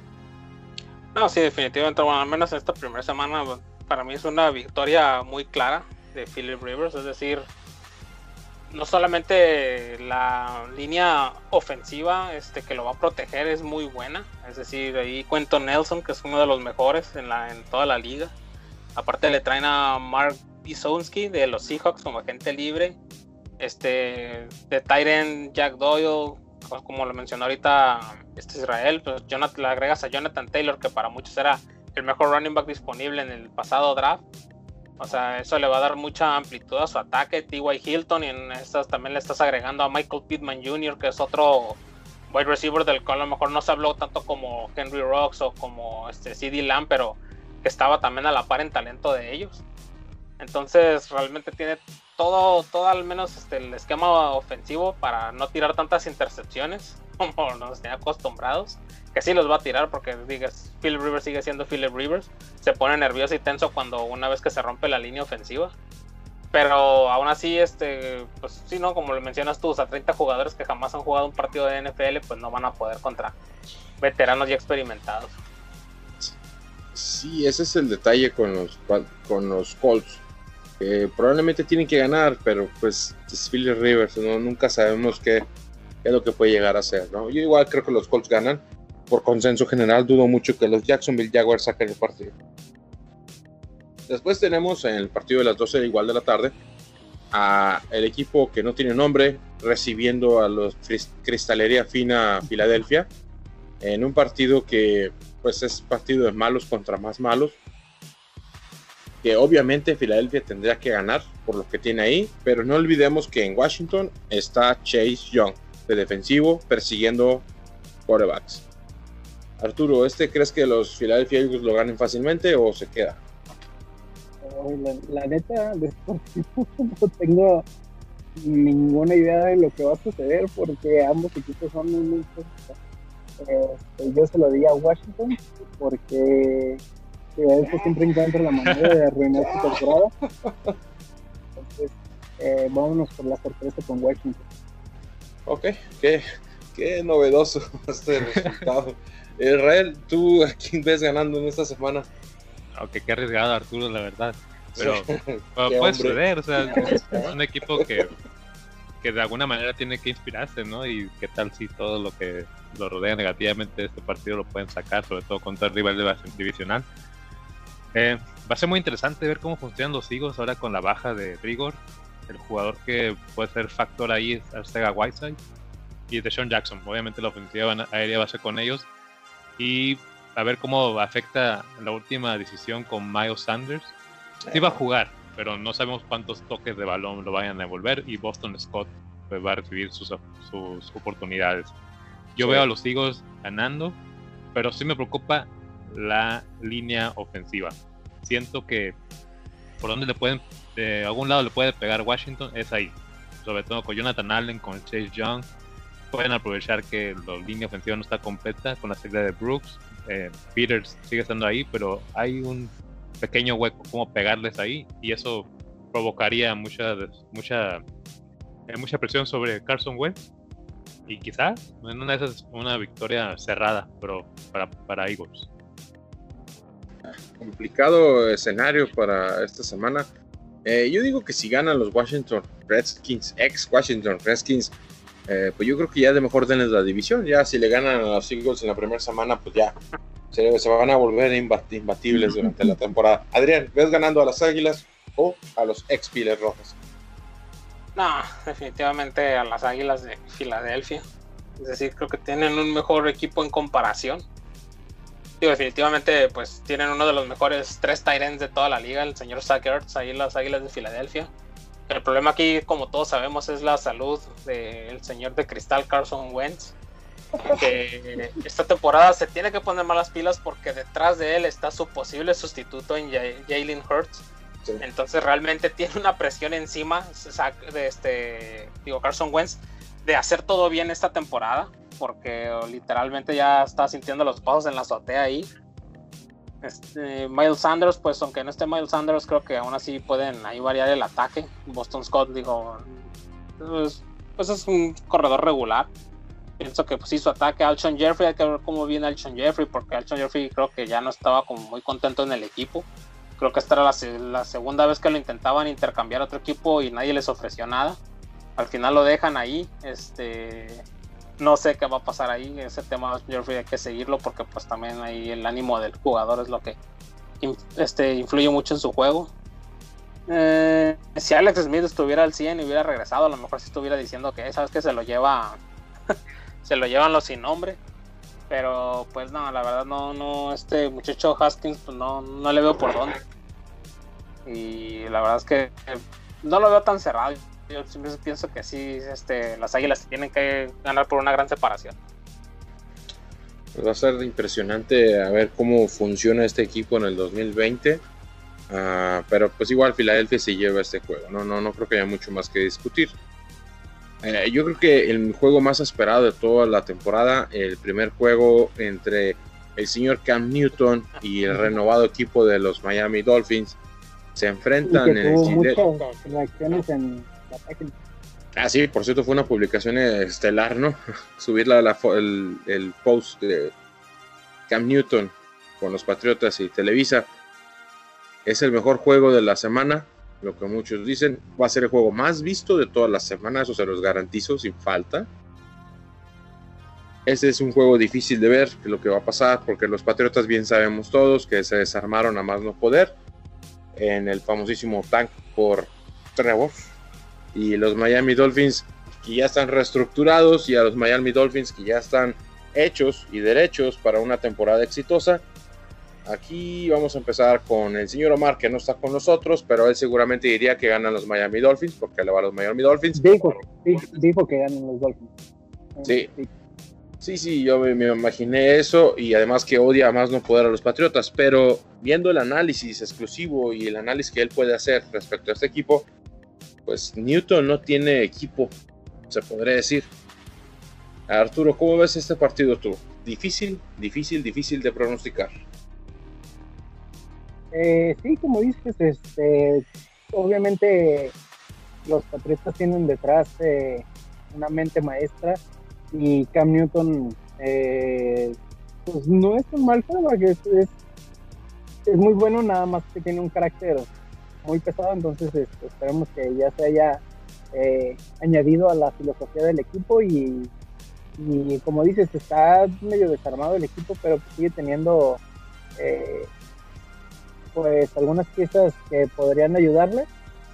[SPEAKER 6] No, sí, definitivamente, bueno, al menos en esta primera semana, para mí es una victoria muy clara de Philip Rivers, es decir, no solamente la línea ofensiva este, que lo va a proteger es muy buena, es decir, ahí cuento Nelson, que es uno de los mejores en, la, en toda la liga, aparte le traen a Mark Bisonski de los Seahawks como agente libre, este, de Tyren Jack Doyle, co- como lo mencionó ahorita este Israel, pues Jonathan, le agregas a Jonathan Taylor, que para muchos era el mejor running back disponible en el pasado draft. O sea, eso le va a dar mucha amplitud a su ataque. T.Y. Hilton, y en estas también le estás agregando a Michael Pittman Jr., que es otro wide receiver del cual a lo mejor no se habló tanto como Henry Rocks o como este CD Lamb, pero que estaba también a la par en talento de ellos. Entonces, realmente tiene todo, todo al menos este, el esquema ofensivo para no tirar tantas intercepciones como nos tenía acostumbrados. Que sí los va a tirar porque digas, Philip Rivers sigue siendo Philip Rivers. Se pone nervioso y tenso cuando una vez que se rompe la línea ofensiva. Pero aún así, este, pues sí, ¿no? Como lo mencionas tú, o sea, 30 jugadores que jamás han jugado un partido de NFL, pues no van a poder contra veteranos ya experimentados.
[SPEAKER 4] Sí, ese es el detalle con los, con los Colts. probablemente tienen que ganar, pero pues es Philip Rivers, ¿no? nunca sabemos qué, qué es lo que puede llegar a ser. ¿no? Yo igual creo que los Colts ganan. Por consenso general, dudo mucho que los Jacksonville Jaguars saquen el partido. Después tenemos en el partido de las 12 igual de la tarde a el equipo que no tiene nombre recibiendo a los Cristalería Fina Filadelfia en un partido que pues es partido de malos contra más malos que obviamente Filadelfia tendría que ganar por lo que tiene ahí pero no olvidemos que en Washington está Chase Young de defensivo persiguiendo quarterbacks Arturo, ¿este crees que los Philadelphia Eagles lo ganen fácilmente o se queda?
[SPEAKER 5] La, neta, no tengo ninguna idea de lo que va a suceder porque ambos equipos son muy, muy eh, yo se lo di a Washington porque Philadelphia siempre encuentra la manera de arruinar su temporada. Entonces, eh, vámonos por la sorpresa con Washington.
[SPEAKER 4] Ok, qué, qué novedoso este resultado. Israel, ¿tú a quién ves ganando en esta semana?
[SPEAKER 7] Aunque qué arriesgado Arturo, la verdad. Pero,
[SPEAKER 4] Sí.
[SPEAKER 7] pero puede suceder, o sea, es un equipo que, que de alguna manera tiene que inspirarse, ¿no? Y qué tal si todo lo que lo rodea negativamente de este partido lo pueden sacar, sobre todo contra el rival divisional. Eh, va a ser muy interesante ver cómo funcionan los Eagles ahora con la baja de Rigor. El jugador que puede ser factor ahí es Arcega Whiteside y de Sean Jackson. Obviamente la ofensiva aérea va a ser con ellos. Y a ver cómo afecta la última decisión con Miles Sanders. Sí va a jugar, pero no sabemos cuántos toques de balón lo vayan a devolver y Boston Scott pues, va a recibir sus, sus oportunidades. Yo
[SPEAKER 4] Sí.
[SPEAKER 7] veo a los Eagles ganando, pero sí me preocupa la línea ofensiva. Siento que por donde le pueden, de algún lado le puede pegar Washington es ahí. Sobre todo con Jonathan Allen, con Chase Young. Pueden aprovechar que la línea ofensiva no está completa con la salida de Brooks. Eh, Peters sigue estando ahí, pero hay un pequeño hueco, cómo pegarles ahí, y eso provocaría mucha, mucha, eh, mucha presión sobre Carson Wentz. Y quizás en una de esas una victoria cerrada, pero para, para Eagles.
[SPEAKER 4] Complicado escenario para esta semana. Eh, yo digo que si ganan los Washington Redskins, ex Washington Redskins, eh, pues yo creo que ya de mejor denles la división. Ya si le ganan a los Eagles en la primera semana, pues ya se, van a volver imbatibles durante la temporada. Adrián, ¿ves ganando a las Águilas o a los ex Piles Rojas?
[SPEAKER 6] No, definitivamente a las Águilas de Filadelfia. Es decir, creo que tienen un mejor equipo en comparación. Y definitivamente, pues tienen uno de los mejores tres Tyrants de toda la liga, el señor Zach Ertz, ahí las Águilas de Filadelfia. El problema aquí, como todos sabemos, es la salud del señor de cristal Carson Wentz. Que esta temporada se tiene que poner malas pilas porque detrás de él está su posible sustituto en Jalen Hurts. Entonces realmente tiene una presión encima de este, digo, Carson Wentz de hacer todo bien esta temporada porque literalmente ya está sintiendo los pasos en la azotea ahí. Este, Miles Sanders, pues aunque no esté Miles Sanders, creo que aún así pueden ahí variar el ataque. Boston Scott, digo, pues, pues es un corredor regular. Pienso que pues sí, su ataque, Alshon Jeffrey, hay que ver cómo viene Alshon Jeffrey, porque Alshon Jeffrey creo que ya no estaba como muy contento en el equipo. Creo que esta era la, segunda vez que lo intentaban intercambiar a otro equipo y nadie les ofreció nada. Al final lo dejan ahí. Este, no sé qué va a pasar ahí. Ese tema Jeffrey hay que seguirlo porque pues también ahí el ánimo del jugador es lo que este, influye mucho en su juego. Eh, si Alex Smith estuviera al 100 y hubiera regresado, a lo mejor si estuviera diciendo que sabes que se lo lleva se lo llevan los sin nombre. Pero pues no, la verdad no, no, este muchacho Haskins pues no, no le veo por dónde. Y la verdad es que no lo veo tan cerrado yo siempre pienso que sí, este, las águilas tienen que ganar por una gran separación.
[SPEAKER 4] Va a ser impresionante a ver cómo funciona este equipo en el 2020. Ah, pero pues igual Filadelfia se lleva este juego. No, no, no creo que haya mucho más que discutir. Eh, yo creo que el juego más esperado de toda la temporada, el primer juego entre el señor Cam Newton y el renovado equipo de los Miami Dolphins, se enfrentan en el
[SPEAKER 5] reacciones en
[SPEAKER 4] Ah, sí, por cierto, fue una publicación estelar, ¿no? Subir el, post de Cam Newton con los Patriotas y Televisa. Es el mejor juego de la semana, lo que muchos dicen. Va a ser el juego más visto de todas las semanas, eso se los garantizo sin falta. Este es un juego difícil de ver, lo que va a pasar, porque los Patriotas bien sabemos todos que se desarmaron a más no poder en el famosísimo tank por Trevor y los Miami Dolphins que ya están reestructurados y a los Miami Dolphins que ya están hechos y derechos para una temporada exitosa. Aquí vamos a empezar con el señor Omar que no está con nosotros, pero él seguramente diría que ganan los Miami Dolphins porque le va a los Miami Dolphins.
[SPEAKER 5] Dijo, dijo que ganan los Dolphins.
[SPEAKER 4] Sí. Sí, sí, yo me, me, imaginé eso y además que odia más no poder a los Patriotas, pero viendo el análisis exclusivo y el análisis que él puede hacer respecto a este equipo, pues Newton no tiene equipo, se podría decir. Arturo, ¿cómo ves este partido tú? Difícil, difícil, difícil de pronosticar.
[SPEAKER 5] Eh, sí, como dices, este, obviamente los Patriotas tienen detrás eh, una mente maestra y Cam Newton eh, pues no es un mal juego, es, es, muy bueno, nada más que tiene un carácter muy pesado, entonces este, esperemos que ya se haya eh, añadido a la filosofía del equipo y, como dices, está medio desarmado el equipo, pero sigue teniendo eh, pues algunas piezas que podrían ayudarle.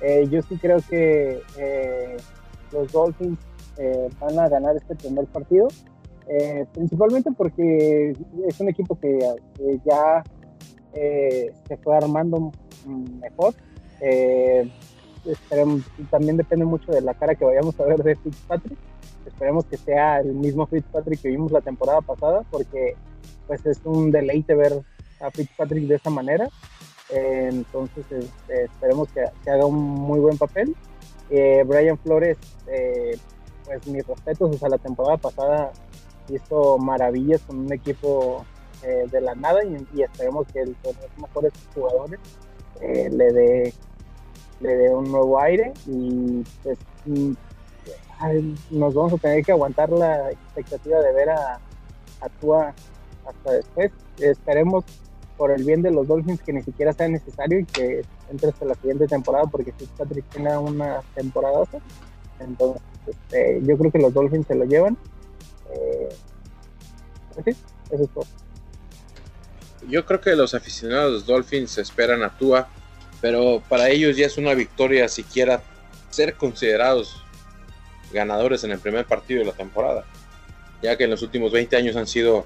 [SPEAKER 5] Eh, yo sí creo que los Dolphins van a ganar este primer partido, principalmente porque es un equipo que ya se fue armando mejor eh, también depende mucho de la cara que vayamos a ver de Fitzpatrick. Esperemos que sea el mismo Fitzpatrick que vimos la temporada pasada, porque pues es un deleite ver a Fitzpatrick de esa manera. Eh, entonces este, esperemos que, haga un muy buen papel. Eh, Brian Flores, pues mis respetos, o sea, la temporada pasada hizo maravillas con un equipo eh, de la nada y, esperemos que el, los mejores jugadores eh, le dé le un nuevo aire y pues mm, nos vamos a tener que aguantar la expectativa de ver a, a hasta después. Esperemos por el bien de los Dolphins que ni siquiera sea necesario y que entre hasta la siguiente temporada porque Fitzpatrick tiene una temporada. Entonces este, yo creo que los Dolphins se lo llevan. Eh, pues eso es todo.
[SPEAKER 4] Yo creo que los aficionados los Dolphins esperan a Tua pero para ellos ya es una victoria siquiera ser considerados ganadores en el primer partido de la temporada ya que en los últimos 20 años han sido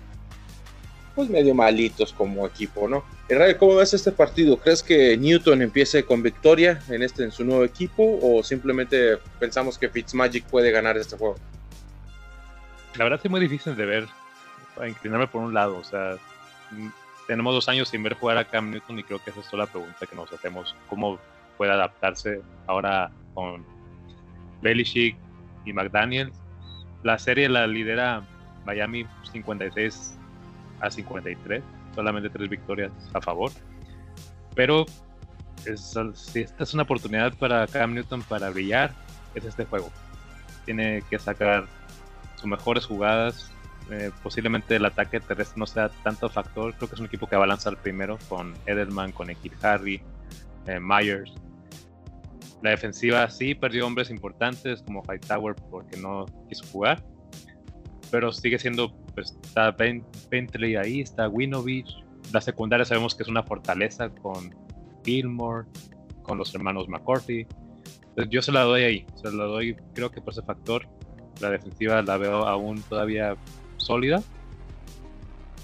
[SPEAKER 4] pues medio malitos como equipo, ¿no? Israel, ¿cómo ves este partido? ¿Crees que Newton empiece con victoria en este en su nuevo equipo o simplemente pensamos que Fitzmagic puede ganar este juego?
[SPEAKER 7] La verdad es muy difícil de ver, inclinarme por un lado, o sea, mm, tenemos dos años sin ver jugar a Cam Newton y creo que esa es la pregunta que nos hacemos, cómo puede adaptarse ahora con Belichick y McDaniels. La serie la lidera Miami 56 a 53, solamente tres victorias a favor. Pero si esta es una oportunidad para Cam Newton para brillar, es este juego. Tiene que sacar sus mejores jugadas. Eh, posiblemente el ataque terrestre no sea tanto factor. Creo que es un equipo que va a lanzar primero con Edelman, con Ekir Harry, eh, Myers. La defensiva sí perdió hombres importantes como Hightower porque no quiso jugar, pero sigue siendo pues está Bentley ahí, está Winovich. La secundaria sabemos que es una fortaleza con Gilmore, con los hermanos McCarthy. Entonces yo se la doy ahí, se la doy, creo que por ese factor, la defensiva la veo aún todavía sólida.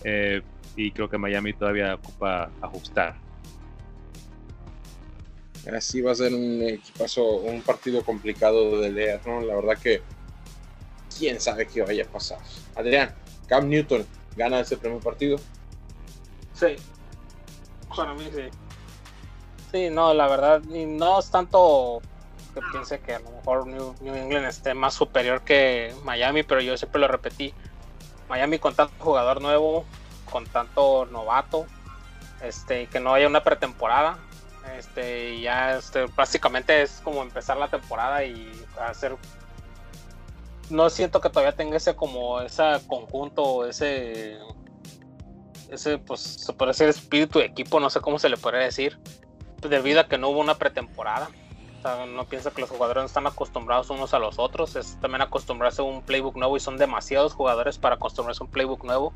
[SPEAKER 7] Eh, y creo que Miami todavía ocupa ajustar.
[SPEAKER 4] Así va a ser un equipazo, un partido complicado de leer, ¿no? La verdad que quién sabe qué vaya a pasar. Adrián, Cam Newton gana ese primer partido.
[SPEAKER 6] Sí, para mí sí. Sí, no, la verdad, y no es tanto que piense que a lo mejor New, England esté más superior que Miami, pero yo siempre lo repetí. Miami con tanto jugador nuevo, con tanto novato, este, que no haya una pretemporada, este, ya este, prácticamente es como empezar la temporada y hacer no siento que todavía tenga ese como ese conjunto, ese ese pues se puede decir espíritu de equipo, no sé cómo se le podría decir, debido a que no hubo una pretemporada. No pienso que los jugadores no están acostumbrados unos a los otros, es también acostumbrarse a un playbook nuevo y son demasiados jugadores para acostumbrarse a un playbook nuevo.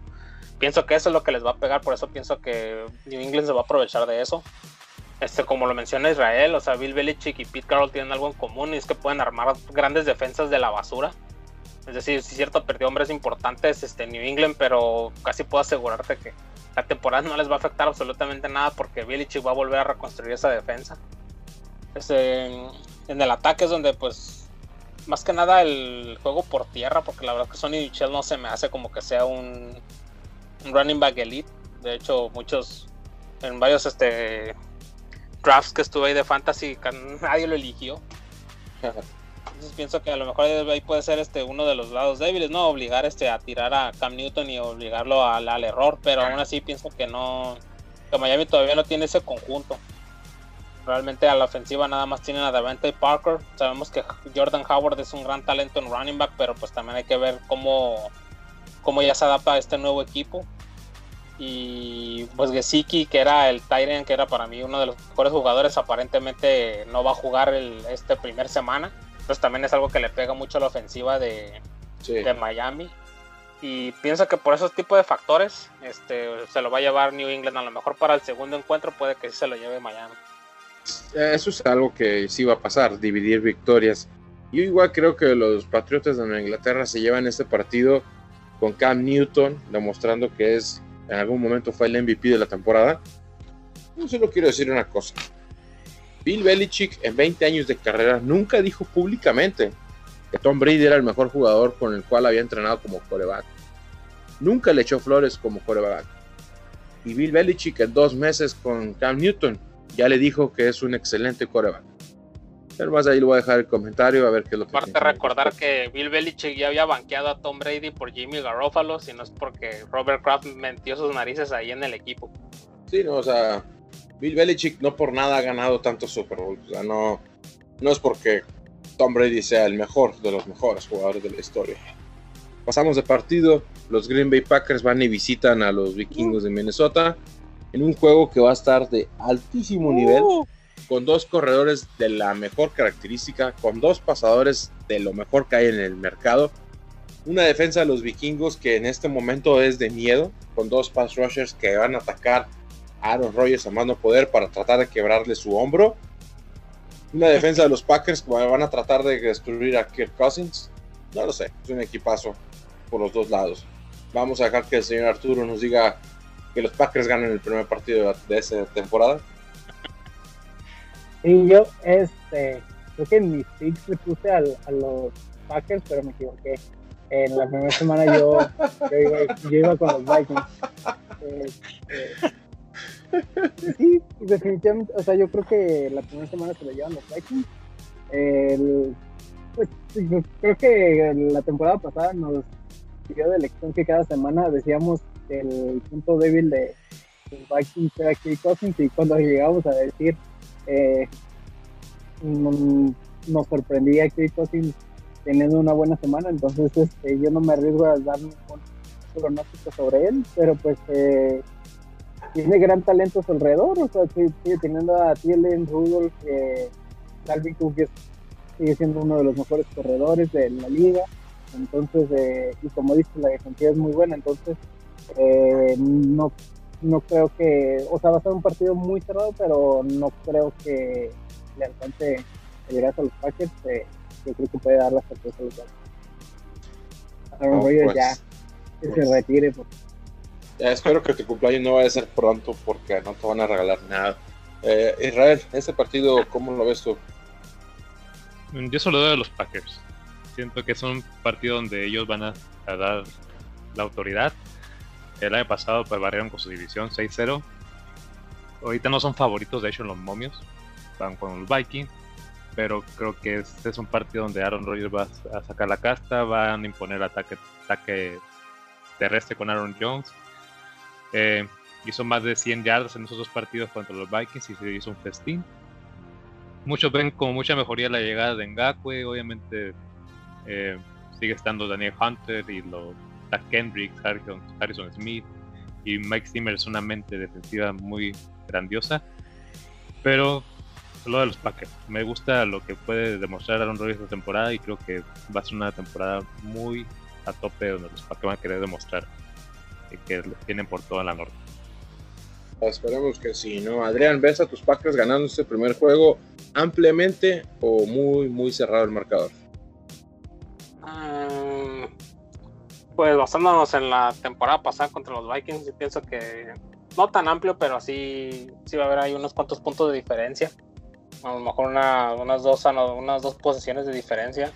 [SPEAKER 6] Pienso que eso es lo que les va a pegar, por eso pienso que New England se va a aprovechar de eso. Este, como lo menciona Israel, o sea, Bill Belichick y Pete Carroll tienen algo en común y es que pueden armar grandes defensas de la basura es decir, si cierto, perdió hombres importantes este, New England, pero casi puedo asegurarte que la temporada no les va a afectar absolutamente nada porque Belichick va a volver a reconstruir esa defensa. Este, en el ataque es donde, pues, más que nada el juego por tierra, porque la verdad que Sonny Michel no se me hace como que sea un, running back elite. De hecho, muchos, en varios este, drafts que estuve ahí de fantasy, nadie lo eligió. Entonces pienso que a lo mejor ahí puede ser este uno de los lados débiles, ¿no? Obligar este a tirar a Cam Newton y obligarlo al, error, pero aún así pienso que no, que Miami todavía no tiene ese conjunto. Realmente a la ofensiva nada más tienen a Davante Parker. Sabemos que Jordan Howard es un gran talento en running back, pero pues también hay que ver cómo, cómo ya se adapta a este nuevo equipo. Y pues Gesicki, que era el Tyrant, que era para mí uno de los mejores jugadores, aparentemente no va a jugar el, este primer semana pues también es algo que le pega mucho a la ofensiva de, Miami. Y pienso que por esos tipos de factores este, se lo va a llevar New England. A lo mejor para el segundo encuentro puede que sí se lo lleve Miami.
[SPEAKER 4] Eso es algo que sí va a pasar, dividir victorias. Yo igual creo que los Patriotas de Nueva Inglaterra se llevan este partido con Cam Newton, demostrando que es en algún momento fue el MVP de la temporada. Yo solo quiero decir una cosa. Bill Belichick en 20 años de carrera nunca dijo públicamente que Tom Brady era el mejor jugador con el cual había entrenado como coreback. Nunca le echó flores como coreback. Y Bill Belichick en dos meses con Cam Newton ya le dijo que es un excelente coreback. Además, ahí le voy a dejar el comentario a ver qué es lo que.
[SPEAKER 6] Aparte, recordar que Bill Belichick ya había banqueado a Tom Brady por Jimmy Garoppolo, si no es porque Robert Kraft mentió sus narices ahí en el equipo.
[SPEAKER 4] Sí, no, o sea, Bill Belichick no por nada ha ganado tantos Super Bowls. O sea, no, no es porque Tom Brady sea el mejor de los mejores jugadores de la historia. Pasamos de partido. Los Green Bay Packers van y visitan a los vikingos de Minnesota en un juego que va a estar de altísimo nivel, con dos corredores de la mejor característica, con dos pasadores de lo mejor que hay en el mercado. Una defensa de los vikingos que en este momento es de miedo, con dos pass rushers que van a atacar Aaron Rodgers a mano poder para tratar de quebrarle su hombro. Una defensa de los Packers que van a tratar de destruir a Kirk Cousins. No lo sé, es un equipazo por los dos lados. Vamos a dejar que el señor Arturo nos diga que los Packers ganen el primer partido de esta temporada.
[SPEAKER 5] Y yo, este, creo que en mis picks le puse a los Packers, pero me equivoqué. En la primera semana yo, yo, iba, con los Vikings. Este, sí, definitivamente, o sea, yo creo que la primera semana se lo llevan los Vikings. Pues, creo que la temporada pasada nos dio de lección que cada semana decíamos el punto débil de, Vikings era Kirk Cousins y cuando llegamos a decir eh, nos sorprendía Kirk Cousins teniendo una buena semana, entonces este, yo no me arriesgo a dar un pronóstico sobre él, pero pues eh, tiene gran talento a su alrededor, o sea, sigue teniendo a Thielen, Rudolph, eh, Calvin Cook sigue siendo uno de los mejores corredores de la liga, entonces, eh, y como dice, la defensiva es muy buena, entonces eh, no, no creo que, o sea, va a ser un partido muy cerrado, pero no creo que le alcance a llegar a los Packers. Eh, yo creo que puede dar la sorpresa a los Aaron pues, ya que se pues. retire. Pues.
[SPEAKER 4] Espero que tu cumpleaños no vaya a ser pronto porque no te van a regalar nada. Eh, Israel, este partido, ¿cómo lo ves tú?
[SPEAKER 7] Yo solo doy a los Packers. Siento que es un partido donde ellos van a dar la autoridad el año pasado pues barrieron con su división 6-0. Ahorita no son favoritos de hecho los momios. Van con los Vikings. Pero creo que este es un partido donde Aaron Rodgers va a sacar la casta. Van a imponer ataque, ataque terrestre con Aaron Jones. Eh, hizo más de 100 yardas en esos dos partidos contra los Vikings y se hizo un festín. Muchos ven como mucha mejoría la llegada de Ngakwe. Obviamente eh, sigue estando Daniel Hunter y los Kendrick, Harrison, Smith y Mike Zimmer es una mente defensiva muy grandiosa. Pero lo de los Packers, me gusta lo que puede demostrar Aaron Rodgers esta temporada y creo que va a ser una temporada muy a tope donde los Packers van a querer demostrar que tienen por toda la norte.
[SPEAKER 4] Esperemos que sí, ¿no? Adrián, ¿ves a tus Packers ganando este primer juego ampliamente o muy, muy cerrado el marcador?
[SPEAKER 6] pues basándonos en la temporada pasada contra los Vikings, yo pienso que no tan amplio, pero sí, sí va a haber ahí unos cuantos puntos de diferencia. A lo mejor unas, dos, unas dos posiciones de diferencia.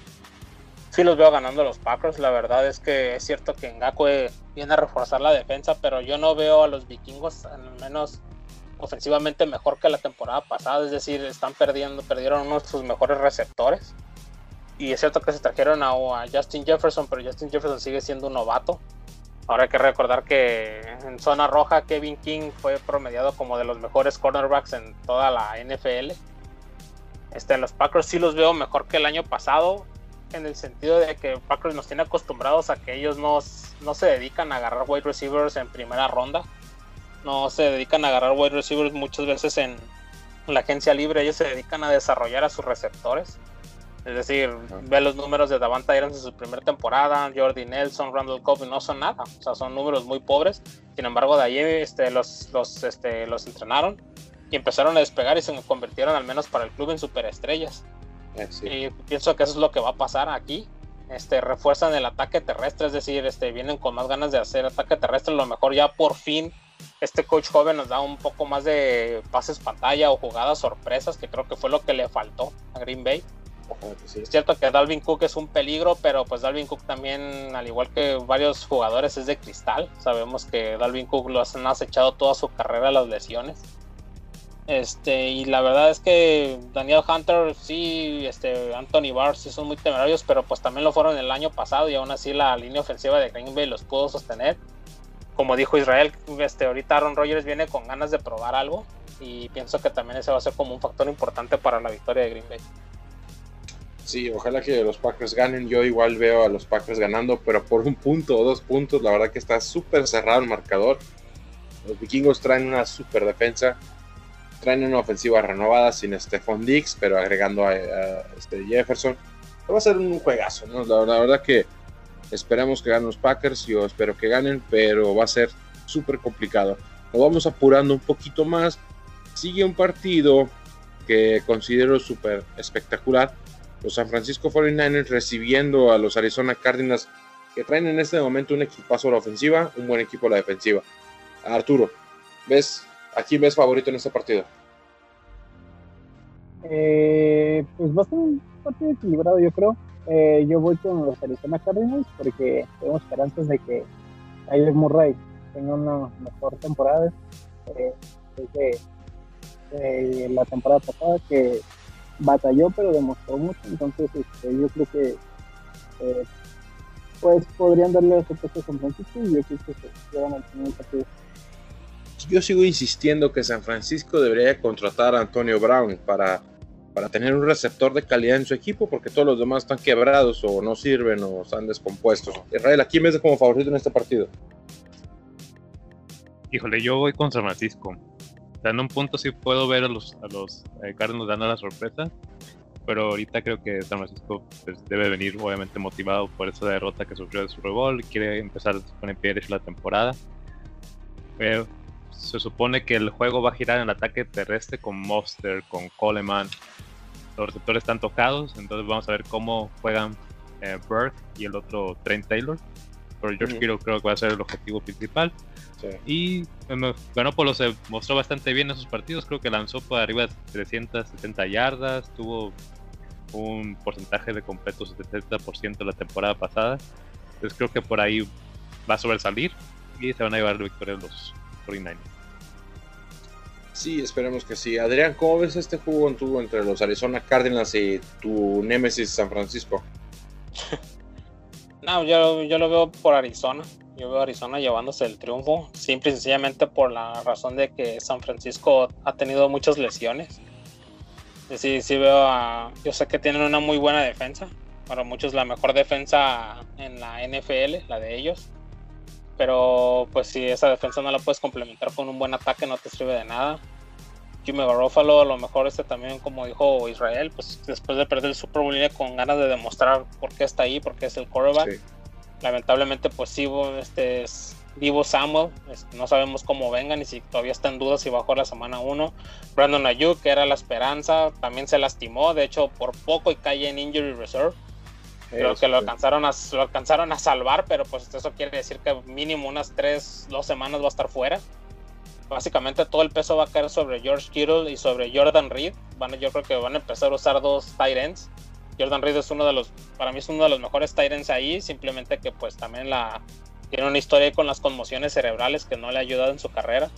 [SPEAKER 6] Sí los veo ganando los Packers. La verdad es que es cierto que Ngakwe viene a reforzar la defensa, pero yo no veo a los vikingos, al menos ofensivamente, mejor que la temporada pasada. Es decir, están perdiendo, perdieron uno de sus mejores receptores. Y es cierto que se trajeron a, Justin Jefferson, pero Justin Jefferson sigue siendo un novato. Ahora hay que recordar que en zona roja Kevin King fue promediado como de los mejores cornerbacks en toda la NFL. Este, los Packers sí los veo mejor que el año pasado, en el sentido de que Packers nos tiene acostumbrados a que ellos no, no se dedican a agarrar wide receivers en primera ronda. No se dedican a agarrar wide receivers muchas veces en la agencia libre, ellos se dedican a desarrollar a sus receptores. Es decir, ve los números de Davanta Adams en su primera temporada, Jordi Nelson, Randall Cobb, no son nada. O sea, son números muy pobres. Sin embargo, de ahí este, los, los, este, los entrenaron y empezaron a despegar y se convirtieron al menos para el club en superestrellas. Eh, y pienso que eso es lo que va a pasar aquí. Este, refuerzan el ataque terrestre, es decir, este, vienen con más ganas de hacer ataque terrestre. A lo mejor ya por fin este coach joven nos da un poco más de pases pantalla o jugadas sorpresas, que creo que fue lo que le faltó a Green Bay. Es cierto que Dalvin Cook es un peligro, pero pues Dalvin Cook también, al igual que varios jugadores, es de cristal. Sabemos que Dalvin Cook lo han acechado toda su carrera las lesiones. Este, y la verdad es que Daniel Hunter, sí, este, Anthony Barr sí son muy temerarios, pero pues también lo fueron el año pasado y aún así la línea ofensiva de Green Bay los pudo sostener. Como dijo Israel, este, ahorita Aaron Rodgers viene con ganas de probar algo y pienso que también ese va a ser como un factor importante para la victoria de Green Bay.
[SPEAKER 4] Sí, ojalá que los Packers ganen. Yo igual veo a los Packers ganando, pero por un punto o dos puntos. La verdad que está súper cerrado el marcador. Los vikingos traen una súper defensa. Traen una ofensiva renovada sin Stephon Diggs, pero agregando a, este Jefferson. Va a ser un juegazo, ¿no? La, verdad que esperemos que ganen los Packers. Yo espero que ganen, pero va a ser súper complicado. Nos vamos apurando un poquito más. Sigue un partido que considero súper espectacular los San Francisco 49ers recibiendo a los Arizona Cardinals, que traen en este momento un equipazo a la ofensiva, un buen equipo a la defensiva. Arturo, ¿ves a quién ves favorito en este partido?
[SPEAKER 5] Eh, pues va a ser un partido equilibrado, yo creo. Eh, yo voy con los Arizona Cardinals porque tengo esperanzas de que Tyler Murray tenga una mejor temporada. Eh, desde la temporada pasada que batalló, pero demostró mucho. Entonces, este, yo creo que eh, pues podrían darle ese puesto a San Francisco y yo creo que se llevan al final partido.
[SPEAKER 4] Yo sigo insistiendo que San Francisco debería contratar a Antonio Brown para, para tener un receptor de calidad en su equipo, porque todos los demás están quebrados o no sirven o están descompuestos. Israel, ¿a quién ves como favorito en este partido?
[SPEAKER 7] Híjole, yo voy con San Francisco en un punto sí puedo ver a los, a los eh, Cardinals dando la sorpresa, pero ahorita creo que San Francisco pues, debe venir obviamente motivado por esa derrota que sufrió de Super Bowl, quiere empezar con el pie derecho la temporada. Eh, se supone que el juego va a girar en el ataque terrestre con Monster, con Coleman. Los receptores están tocados, entonces vamos a ver cómo juegan eh, Burke y el otro Trent Taylor. Pero George Kittle creo que va a ser el objetivo principal. Y Garoppolo se mostró bastante bien en esos partidos. Creo que lanzó por arriba de 370 yardas. Tuvo un porcentaje de completos de 70% la temporada pasada. Entonces creo que por ahí va a sobresalir y se van a llevar la victoria los 49ers.
[SPEAKER 4] Sí, esperemos que sí. Adrián, ¿cómo ves este juego tuvo entre los Arizona Cardinals y tu Nemesis San Francisco?
[SPEAKER 6] no, yo, yo lo veo por Arizona. Yo veo a Arizona llevándose el triunfo, simple y sencillamente por la razón de que San Francisco ha tenido muchas lesiones. Sí, sí veo a, yo sé que tienen una muy buena defensa, para muchos la mejor defensa en la NFL, la de ellos. Pero pues si esa defensa no la puedes complementar con un buen ataque no te sirve de nada. Jimmy Garoppolo a lo mejor este también como dijo Israel, pues después de perder el Super Bowl viene con ganas de demostrar por qué está ahí, porque es el quarterback lamentablemente pues sí, este es Divo Samuel, no sabemos cómo vengan y si todavía está en duda si bajó la semana 1. Brandon Ayuk, que era la esperanza, también se lastimó, de hecho por poco y cae en injury reserve. Creo que lo alcanzaron, a, lo alcanzaron a salvar, pero pues eso quiere decir que mínimo unas 3, 2 semanas va a estar fuera. Básicamente todo el peso va a caer sobre George Kittle y sobre Jordan Reed. Van, yo creo que van a empezar a usar dos tight ends Jordan Reed es uno de los, para mí es uno de los mejores Tyrants ahí, simplemente que pues también la, tiene una historia con las conmociones cerebrales que no le ha ayudado en su carrera.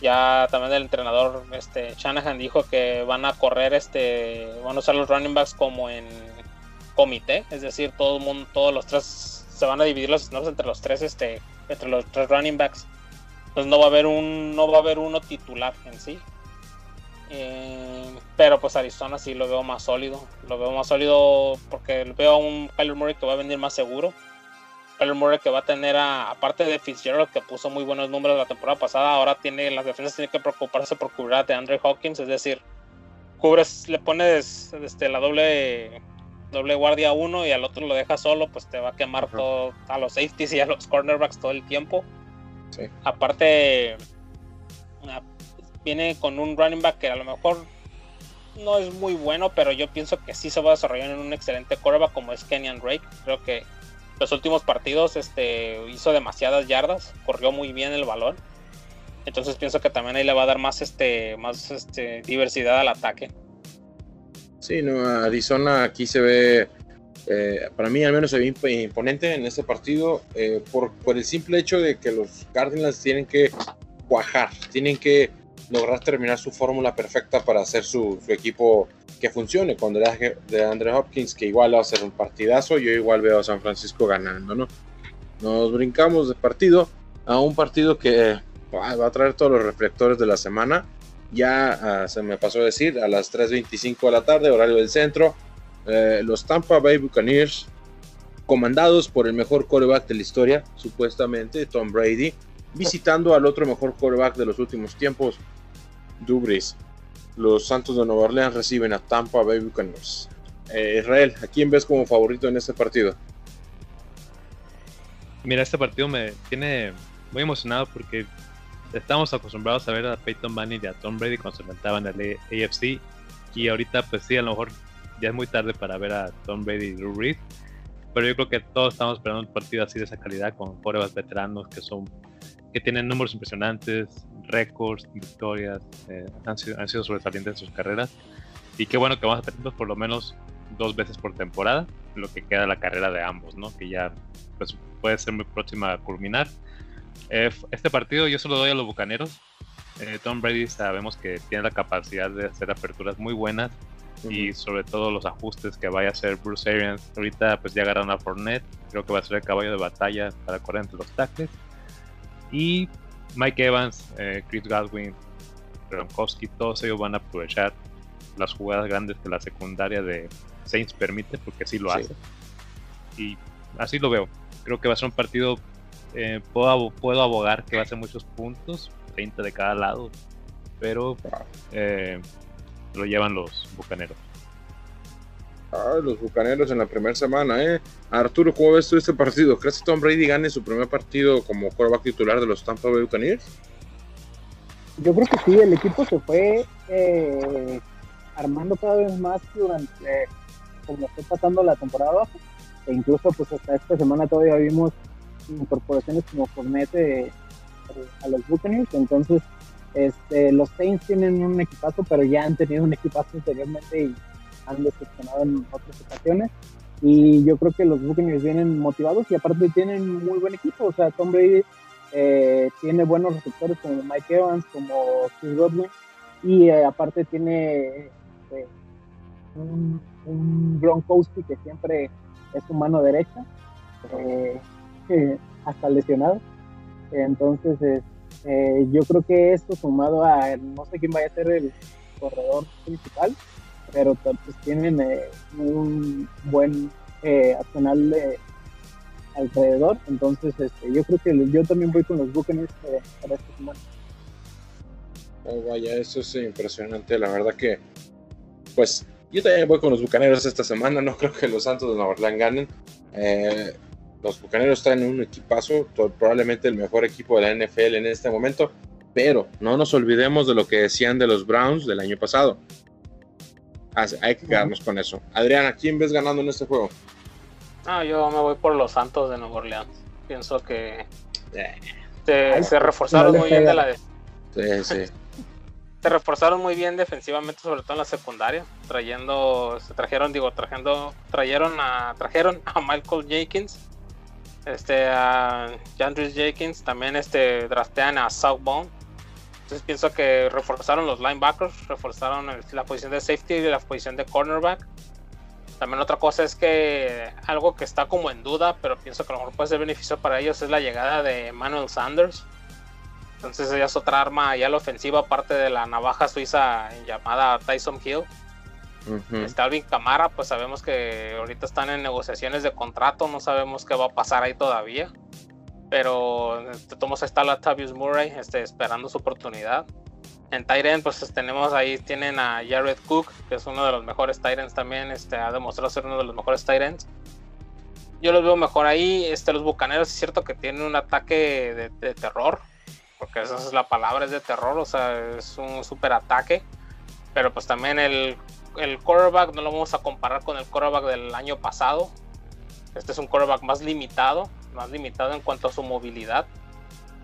[SPEAKER 6] Ya también el entrenador este, Shanahan dijo que van a correr, este, van a usar los running backs como en comité, es decir, todo el mundo, todos los tres, se van a dividir los snaps entre los tres, este, entre los tres running backs. Entonces no va a haber un, no va a haber uno titular en sí. Eh, pero pues Arizona sí lo veo más sólido. Lo veo más sólido porque veo a un Kyler Murray que va a venir más seguro. Kyler Murray que va a tener, a, aparte de Fitzgerald que puso muy buenos números la temporada pasada, ahora tiene las defensas tienen que preocuparse por cubrir a Andre Hawkins, es decir, cubres, le pones este, la doble doble guardia a uno y al otro lo deja solo, pues te va a quemar todo, a los safeties y a los cornerbacks todo el tiempo. Aparte, viene con un running back que a lo mejor no es muy bueno, pero yo pienso que sí se va a desarrollar en un excelente quarterback como es Kenyan Drake. Creo que los últimos partidos este, hizo demasiadas yardas, corrió muy bien el balón. Entonces pienso que también ahí le va a dar más, este, más este, diversidad al ataque.
[SPEAKER 4] Sí, no, Arizona aquí se ve, eh, para mí al menos se ve imponente en este partido eh, por, por el simple hecho de que los Cardinals tienen que cuajar, tienen que lograr terminar su fórmula perfecta para hacer su, su, equipo que funcione. Cuando de Andre Hopkins, que igual va a ser un partidazo, yo igual veo a San Francisco ganando, ¿no? Nos brincamos de partido a un partido que va a traer todos los reflectores de la semana. Ya uh, se me pasó a decir, a las 3.25 de la tarde, horario del centro, eh, los Tampa Bay Buccaneers, comandados por el mejor quarterback de la historia, supuestamente, Tom Brady, visitando al otro mejor quarterback de los últimos tiempos, Dubris. Los Santos de Nueva Orleans reciben a Tampa Bay Buccaneers. Eh, Israel, ¿a quién ves como favorito en este partido?
[SPEAKER 7] Mira, este partido me tiene muy emocionado porque estamos acostumbrados a ver a Peyton Manning y a Tom Brady cuando se enfrentaban en el AFC y ahorita pues sí, a lo mejor ya es muy tarde para ver a Tom Brady y Drew Brees, pero yo creo que todos estamos esperando un partido así de esa calidad con pruebas veteranos que son que tienen números impresionantes, récords, victorias, eh, han, sido, han, sido, sobresalientes en sus carreras. Y qué bueno que vamos a tenerlos por lo menos dos veces por temporada, lo que queda de la carrera de ambos, ¿no? Que ya pues, puede ser muy próxima a culminar. Eh, este partido yo se lo doy a los bucaneros. Eh, Tom Brady sabemos que tiene la capacidad de hacer aperturas muy buenas y sobre todo los ajustes que vaya a hacer Bruce Arians. Ahorita pues ya agarraron a Fournette, creo que va a ser el caballo de batalla para correr entre los tackles. Y Mike Evans, eh, Chris Godwin, Gronkowski, todos ellos van a aprovechar las jugadas grandes que la secundaria de Saints permite, porque así lo sí. hace. Y así lo veo. Creo que va a ser un partido, eh, puedo, puedo abogar que va a ser muchos puntos, 30 de cada lado, pero eh, lo llevan los bucaneros.
[SPEAKER 4] Ah, los bucaneros en la primera semana, ¿eh? Arturo, ¿cómo ves tú este partido? ¿Crees que Tom Brady gane su primer partido como quarterback titular de los Tampa Bay Buccaneers?
[SPEAKER 5] Yo creo que sí, el equipo se fue eh, armando cada vez más durante, eh, como fue pasando la temporada, e incluso pues hasta esta semana todavía vimos incorporaciones como Fournette eh, a los Buccaneers, entonces este, los Saints tienen un equipazo, pero ya han tenido un equipazo anteriormente y han decepcionado en otras ocasiones. Y yo creo que los Buccaneers vienen motivados y aparte tienen muy buen equipo. O sea, Tom Brady eh, tiene buenos receptores como Mike Evans, como Chris Godwin. Y eh, aparte tiene eh, un, un que siempre es su mano derecha, hasta lesionado. Entonces, eh, yo creo que esto sumado a no sé quién vaya a ser el corredor principal, pero pues, tienen eh, un buen eh, arsenal de alrededor. Entonces, este, yo creo que yo también voy con los Buccaneers eh, para esta semana.
[SPEAKER 4] Oh, vaya, eso es impresionante. La verdad que, pues, yo también voy con los Bucaneros esta semana. No creo que los Santos de Nueva Orleans ganen. Eh, los Bucaneros están en un equipazo, probablemente el mejor equipo de la NFL en este momento. Pero no nos olvidemos de lo que decían de los Browns del año pasado. Hay que quedarnos con eso. Adriana, ¿quién ves ganando en este juego?
[SPEAKER 6] Ah, yo me voy por los Santos de Nueva Orleans. Pienso que eh. se, se, reforzaron muy bien de la. De...
[SPEAKER 4] Sí, sí.
[SPEAKER 6] se reforzaron muy bien defensivamente, sobre todo en la secundaria, trayendo, se trajeron, digo, trayendo, trajeron a, trajeron a Michael Jenkins, este, a Jandris Jenkins, también este, draftean a Southbound, entonces pienso que reforzaron los linebackers, reforzaron la posición de safety y la posición de cornerback. También otra cosa es que algo que está como en duda, pero pienso que a lo mejor puede ser beneficio para ellos, es la llegada de Manuel Sanders. Entonces ella es otra arma ya la ofensiva, aparte de la navaja suiza llamada Tyson Hill. Uh -huh. Está Alvin Camara, pues sabemos que ahorita están en negociaciones de contrato, no sabemos qué va a pasar ahí todavía pero este, tomos está la Tavius Murray este, esperando su oportunidad. En Tyrant, pues tenemos ahí, tienen a Jared Cook, que es uno de los mejores Tyrants también, este, ha demostrado ser uno de los mejores Tyrants. Yo los veo mejor ahí, este, los Bucaneros es cierto que tienen un ataque de, de terror, porque esa es la palabra, es de terror, o sea, es un super ataque, pero pues también el, el quarterback no lo vamos a comparar con el quarterback del año pasado, este es un quarterback más limitado, más limitado en cuanto a su movilidad.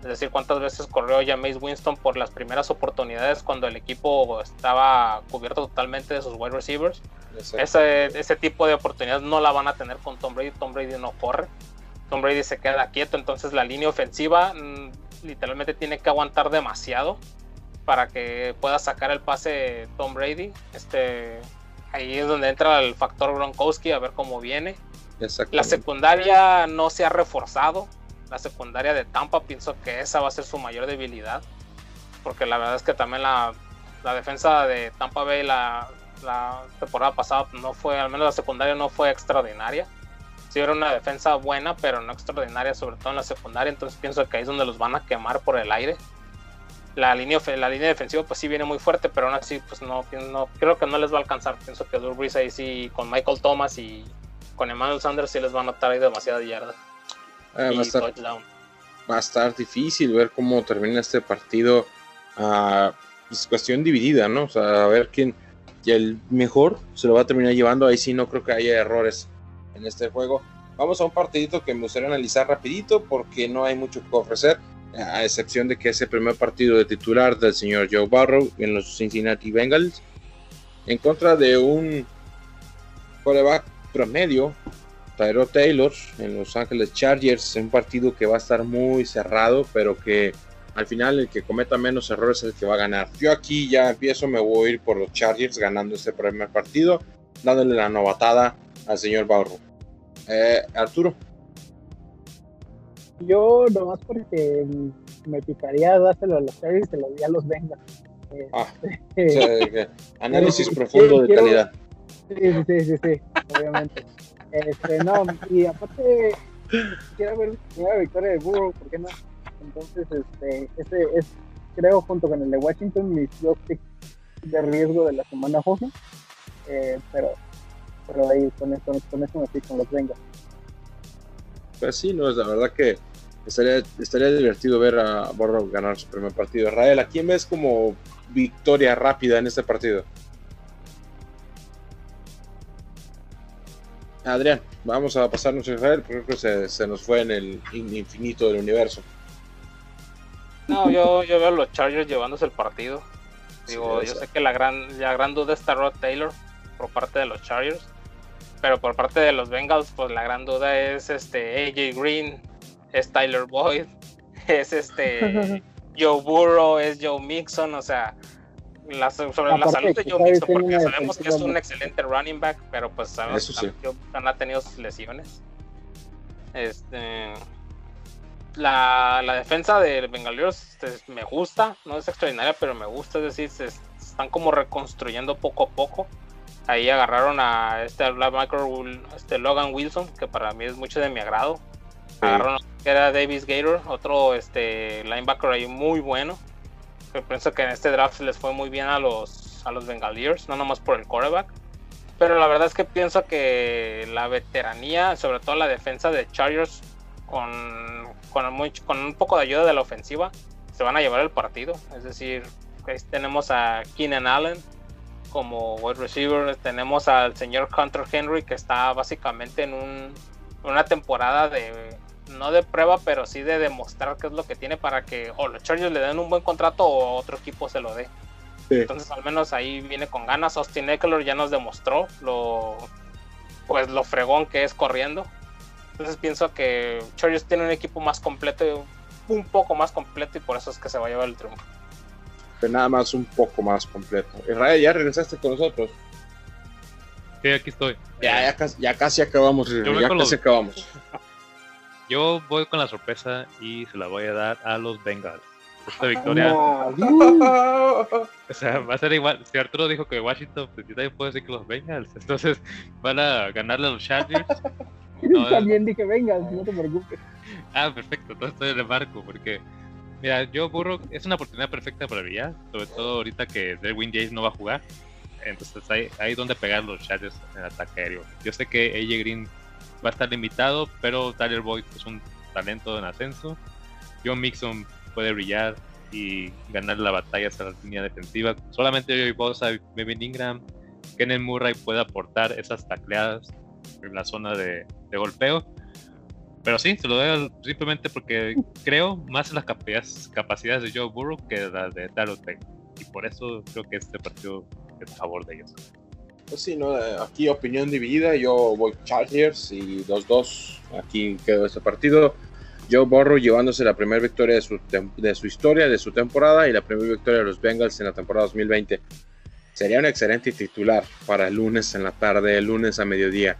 [SPEAKER 6] Es decir, cuántas veces corrió Jameis Winston por las primeras oportunidades cuando el equipo estaba cubierto totalmente de sus wide receivers. Ese, ese, tipo de oportunidades no la van a tener con Tom Brady. Tom Brady no corre. Tom Brady se queda quieto. Entonces la línea ofensiva mmm, literalmente tiene que aguantar demasiado para que pueda sacar el pase Tom Brady. Este, ahí es donde entra el factor Gronkowski a ver cómo viene. La secundaria no se ha reforzado. La secundaria de Tampa pienso que esa va a ser su mayor debilidad. Porque la verdad es que también la, la defensa de Tampa Bay la, la temporada pasada no fue, al menos la secundaria no fue extraordinaria. Sí era una defensa buena, pero no extraordinaria, sobre todo en la secundaria. Entonces pienso que ahí es donde los van a quemar por el aire. La línea, la línea defensiva pues sí viene muy fuerte, pero aún así pues no, no creo que no les va a alcanzar. Pienso que Drew Brees ahí sí con Michael Thomas y con Emmanuel Sanders sí les van a notar ahí demasiada yarda.
[SPEAKER 4] Ah, va, a estar, va, a estar, difícil ver cómo termina este partido. Uh, es cuestión dividida, ¿no? O sea, a ver quién, y el mejor se lo va a terminar llevando. Ahí sí no creo que haya errores en este juego. Vamos a un partidito que me gustaría analizar rapidito porque no hay mucho que ofrecer, a excepción de que es el primer partido de titular del señor Joe Barrow en los Cincinnati Bengals en contra de un coreback promedio, Tyro Taylor en Los Ángeles Chargers, un partido que va a estar muy cerrado, pero que al final el que cometa menos errores es el que va a ganar. Yo aquí ya empiezo, me voy a ir por los Chargers ganando este primer partido, dándole la novatada al señor Barro. Eh, Arturo.
[SPEAKER 5] Yo nomás porque me picaría dárselo a los Chargers, se lo di a los Vengas.
[SPEAKER 4] Ah, este, análisis profundo de calidad.
[SPEAKER 5] Sí, sí, sí, sí, obviamente. Este, no, y aparte, quiero ver la victoria de Burrow, ¿por qué no? Entonces, este, este es, creo, junto con el de Washington, mis dos picks de riesgo de la semana José. Eh, pero, pero ahí con eso, con eso me estoy con los Bengals.
[SPEAKER 4] Pues sí, no, la verdad que estaría, estaría divertido ver a Borro ganar su primer partido. Israel, ¿a quién ves como victoria rápida en este partido? Adrián, vamos a pasarnos a Israel, porque creo que se, se nos fue en el infinito del universo.
[SPEAKER 6] No, yo, yo veo a los Chargers llevándose el partido. Digo, yo sé que la gran, la gran duda está Rod Taylor por parte de los Chargers. Pero por parte de los Bengals, pues la gran duda es este AJ Green, es Tyler Boyd, es este Joe Burrow, es Joe Mixon, o sea, sobre la salud de Joe Mixon, porque sabemos que es un excelente running back, pero pues sabemos que Joe Mixon ha tenido sus lesiones. Este la, defensa de Bengalíos este, me gusta, no es extraordinaria, pero me gusta, es decir, se están como reconstruyendo poco a poco. Ahí agarraron a este este Logan Wilson, que para mí es mucho de mi agrado. Agarraron a que era Davis Gator, otro este linebacker ahí muy bueno. Yo pienso que en este draft les fue muy bien a los, a los Bengaliers, no nomás por el quarterback. Pero la verdad es que pienso que la veteranía, sobre todo la defensa de Chargers, con con, con un poco de ayuda de la ofensiva, se van a llevar el partido. Es decir, tenemos a Keenan Allen como wide receiver, tenemos al señor Hunter Henry que está básicamente en un, una temporada de no de prueba, pero sí de demostrar qué es lo que tiene para que o los Chargers le den un buen contrato o otro equipo se lo dé. Entonces al menos ahí viene con ganas. Austin Eckler ya nos demostró lo pues lo fregón que es corriendo. Entonces pienso que Chargers tiene un equipo más completo, un poco más completo y por eso es que se va a llevar el triunfo.
[SPEAKER 4] Pero nada más un poco más completo. Israel, ¿ya regresaste con nosotros?
[SPEAKER 7] Sí, aquí estoy.
[SPEAKER 4] Ya, ya, casi, ya casi acabamos, ya casi acabamos.
[SPEAKER 7] Yo voy con la sorpresa y se la voy a dar a los Bengals. Esta victoria. o sea, va a ser igual. Si Arturo dijo que Washington, pues yo también puedo decir que los Bengals. Entonces van a ganarle a los Chargers.
[SPEAKER 5] También dije, venga, no te preocupes.
[SPEAKER 7] Ah, perfecto, todo estoy en el marco, porque, mira, yo burro, es una oportunidad perfecta para brillar, sobre todo ahorita que Derwin James no va a jugar. Entonces hay, hay donde pegar los Chargers en el ataque aéreo. Yo sé que AJ Green va a estar limitado, pero Tyler Boyd es un talento en ascenso. John Mixon puede brillar y ganar la batalla hasta la línea defensiva. Solamente Joey Bosa Melvin Ingram, Kenneth Murray puede aportar esas tacleadas en la zona de, golpeo. Pero sí, se lo doy simplemente porque creo más en las capacidades, de Joe Burrow que las de Taro Y por eso creo que este partido es a favor de ellos.
[SPEAKER 4] Pues sí, ¿no? aquí opinión dividida. Yo voy Chargers y 2-2. Aquí quedó este partido. Joe Burrow llevándose la primera victoria de su, de su historia, de su temporada y la primera victoria de los Bengals en la temporada 2020. Sería un excelente titular para el lunes en la tarde, el lunes a mediodía.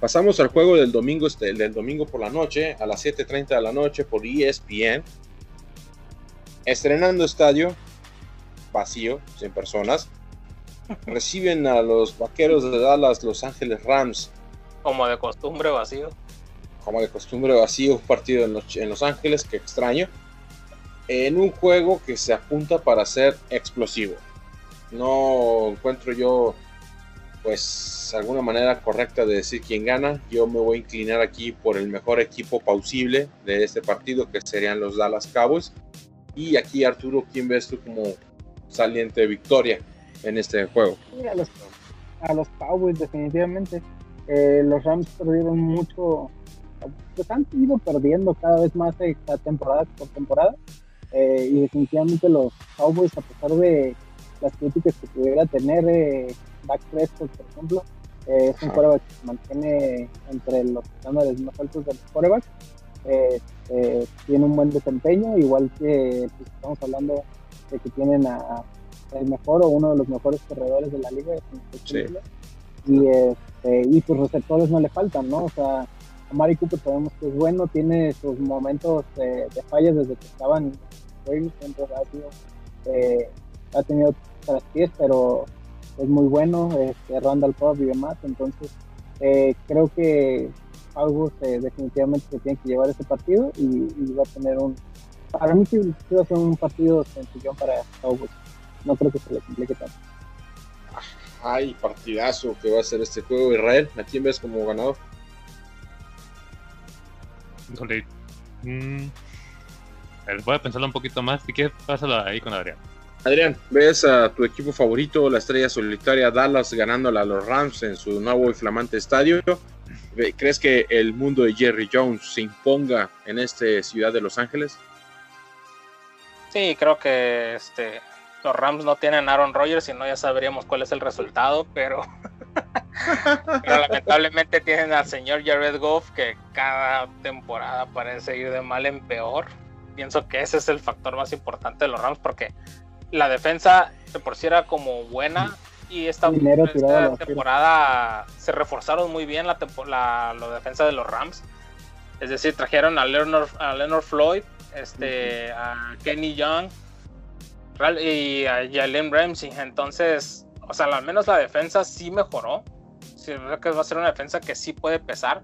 [SPEAKER 4] Pasamos al juego del domingo, este, del domingo por la noche, a las 7.30 de la noche por ESPN. Estrenando estadio, vacío, sin personas. Reciben a los vaqueros de Dallas, Los Ángeles Rams.
[SPEAKER 6] Como de costumbre, vacío.
[SPEAKER 4] Como de costumbre, vacío, un partido en Los, en los Ángeles, que extraño. En un juego que se apunta para ser explosivo. No encuentro yo, pues, alguna manera correcta de decir quién gana. Yo me voy a inclinar aquí por el mejor equipo posible de este partido, que serían los Dallas Cowboys. Y aquí, Arturo, ¿quién ves tú como saliente victoria en este juego?
[SPEAKER 5] Sí, a, los, a los Cowboys, definitivamente. Eh, los Rams perdieron mucho, pues han ido perdiendo cada vez más eh, temporada por temporada. Eh, y definitivamente los Cowboys, a pesar de las críticas que pudiera tener eh, Dak Prescott, por ejemplo, eh, es un quarterback que se mantiene entre los estándares más altos del quarterback. Eh, eh, tiene un buen desempeño, igual que pues, estamos hablando de que tienen a, el mejor o uno de los mejores corredores de la liga.
[SPEAKER 4] Sí.
[SPEAKER 5] Y, este, y sus receptores no le faltan, ¿no? O sea, a Mari Cooper sabemos que es bueno, tiene sus momentos de, de fallas desde que estaban en ha sido, eh, ha tenido traspiés, pero es muy bueno, este, Randall Cobb y demás, entonces eh, creo que algo se, definitivamente se tiene que llevar ese partido y, y, va a tener un para mí sí, va a ser un partido sencillo para Cowboys no creo que se le complique tanto
[SPEAKER 4] Ay, partidazo que va a ser este juego Israel, ¿a quién ves como ganador?
[SPEAKER 7] Híjole, mm, a ver, voy a pensarlo un poquito más, si quieres pásalo ahí con Adrián.
[SPEAKER 4] Adrián, ¿ves a tu equipo favorito, la estrella solitaria Dallas, ganándole a los Rams en su nuevo y flamante estadio? ¿Crees que el mundo de Jerry Jones se imponga en esta ciudad de Los Ángeles?
[SPEAKER 6] Sí, creo que este, los Rams no tienen Aaron Rodgers, si no ya sabríamos cuál es el resultado, pero, pero lamentablemente tienen al señor Jared Goff que cada temporada parece ir de mal en peor. Pienso que ese es el factor más importante de los Rams porque la defensa de por sí era como buena y esta, esta temporada se reforzaron muy bien la, la, la, defensa de los Rams. Es decir, trajeron a Leonard, a Leonard Floyd, este, a Kenny Young y a Jalen Ramsey. Entonces, o sea, al menos la defensa sí mejoró. Sí, creo que va a ser una defensa que sí puede pesar.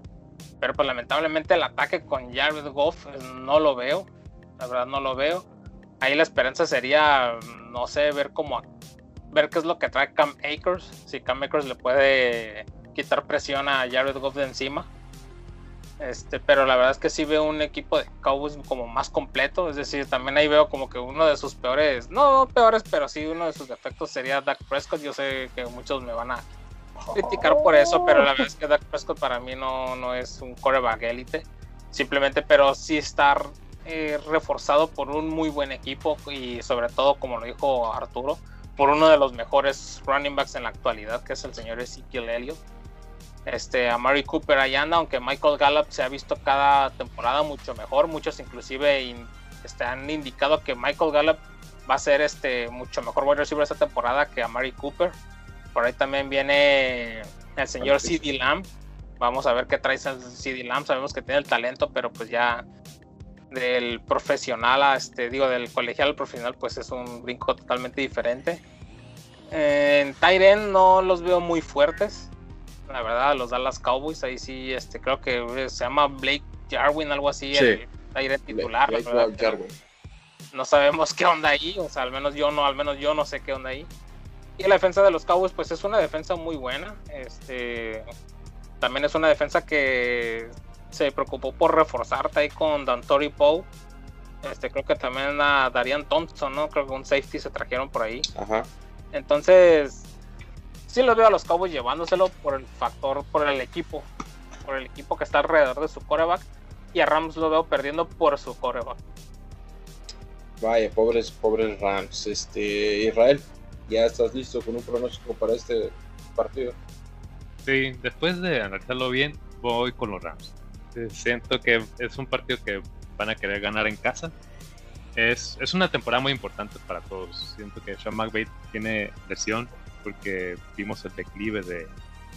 [SPEAKER 6] Pero pues lamentablemente el ataque con Jared Goff eh, no lo veo. La verdad no lo veo. Ahí la esperanza sería, no sé, ver cómo ver qué es lo que trae Cam Akers. Si Cam Akers le puede quitar presión a Jared Goff de encima. Este, pero la verdad es que sí veo un equipo de Cowboys como más completo. Es decir, también ahí veo como que uno de sus peores, no peores, pero sí uno de sus defectos sería Dak Prescott. Yo sé que muchos me van a criticar por eso, pero la verdad es que Dak Prescott para mí no, no es un coreback élite. Simplemente, pero sí estar eh, reforzado por un muy buen equipo y sobre todo, como lo dijo Arturo, por uno de los mejores running backs en la actualidad, que es el señor Ezekiel Elliott. Este, a Mary Cooper ahí anda, aunque Michael Gallup se ha visto cada temporada mucho mejor. Muchos inclusive in, este, han indicado que Michael Gallup va a ser este, mucho mejor wide receiver esta temporada que a Mary Cooper. Por ahí también viene el señor CD Lamb. Vamos a ver qué trae CD Lamb. Sabemos que tiene el talento, pero pues ya del profesional a este, digo, del colegial al profesional, pues es un brinco totalmente diferente. En Tyren no los veo muy fuertes. La verdad, los Dallas Cowboys, ahí sí, este, creo que se llama Blake Jarwin, algo así,
[SPEAKER 4] Sí.
[SPEAKER 6] el Tyren titular.
[SPEAKER 4] Blake
[SPEAKER 6] la verdad,
[SPEAKER 4] Jarwin.
[SPEAKER 6] no sabemos qué onda ahí, o sea, al menos yo no, al menos yo no sé qué onda ahí. Y la defensa de los Cowboys, pues es una defensa muy buena. Este, también es una defensa que se preocupó por reforzarte ahí con Dantori Poe. Este, creo que también a Darian Thompson, ¿no? Creo que un safety se trajeron por ahí.
[SPEAKER 4] Ajá.
[SPEAKER 6] Entonces, sí los veo a los Cowboys llevándoselo por el factor, por el equipo, por el equipo que está alrededor de su coreback. Y a Rams lo veo perdiendo por su coreback.
[SPEAKER 4] Vaya, pobres, pobres Rams. Este, Israel, ¿ya estás listo con un pronóstico para este partido?
[SPEAKER 7] Sí, después de analizarlo bien, voy con los Rams. Siento que es un partido que van a querer ganar en casa. Es, es una temporada muy importante para todos. Siento que Sean McVay tiene lesión porque vimos el declive de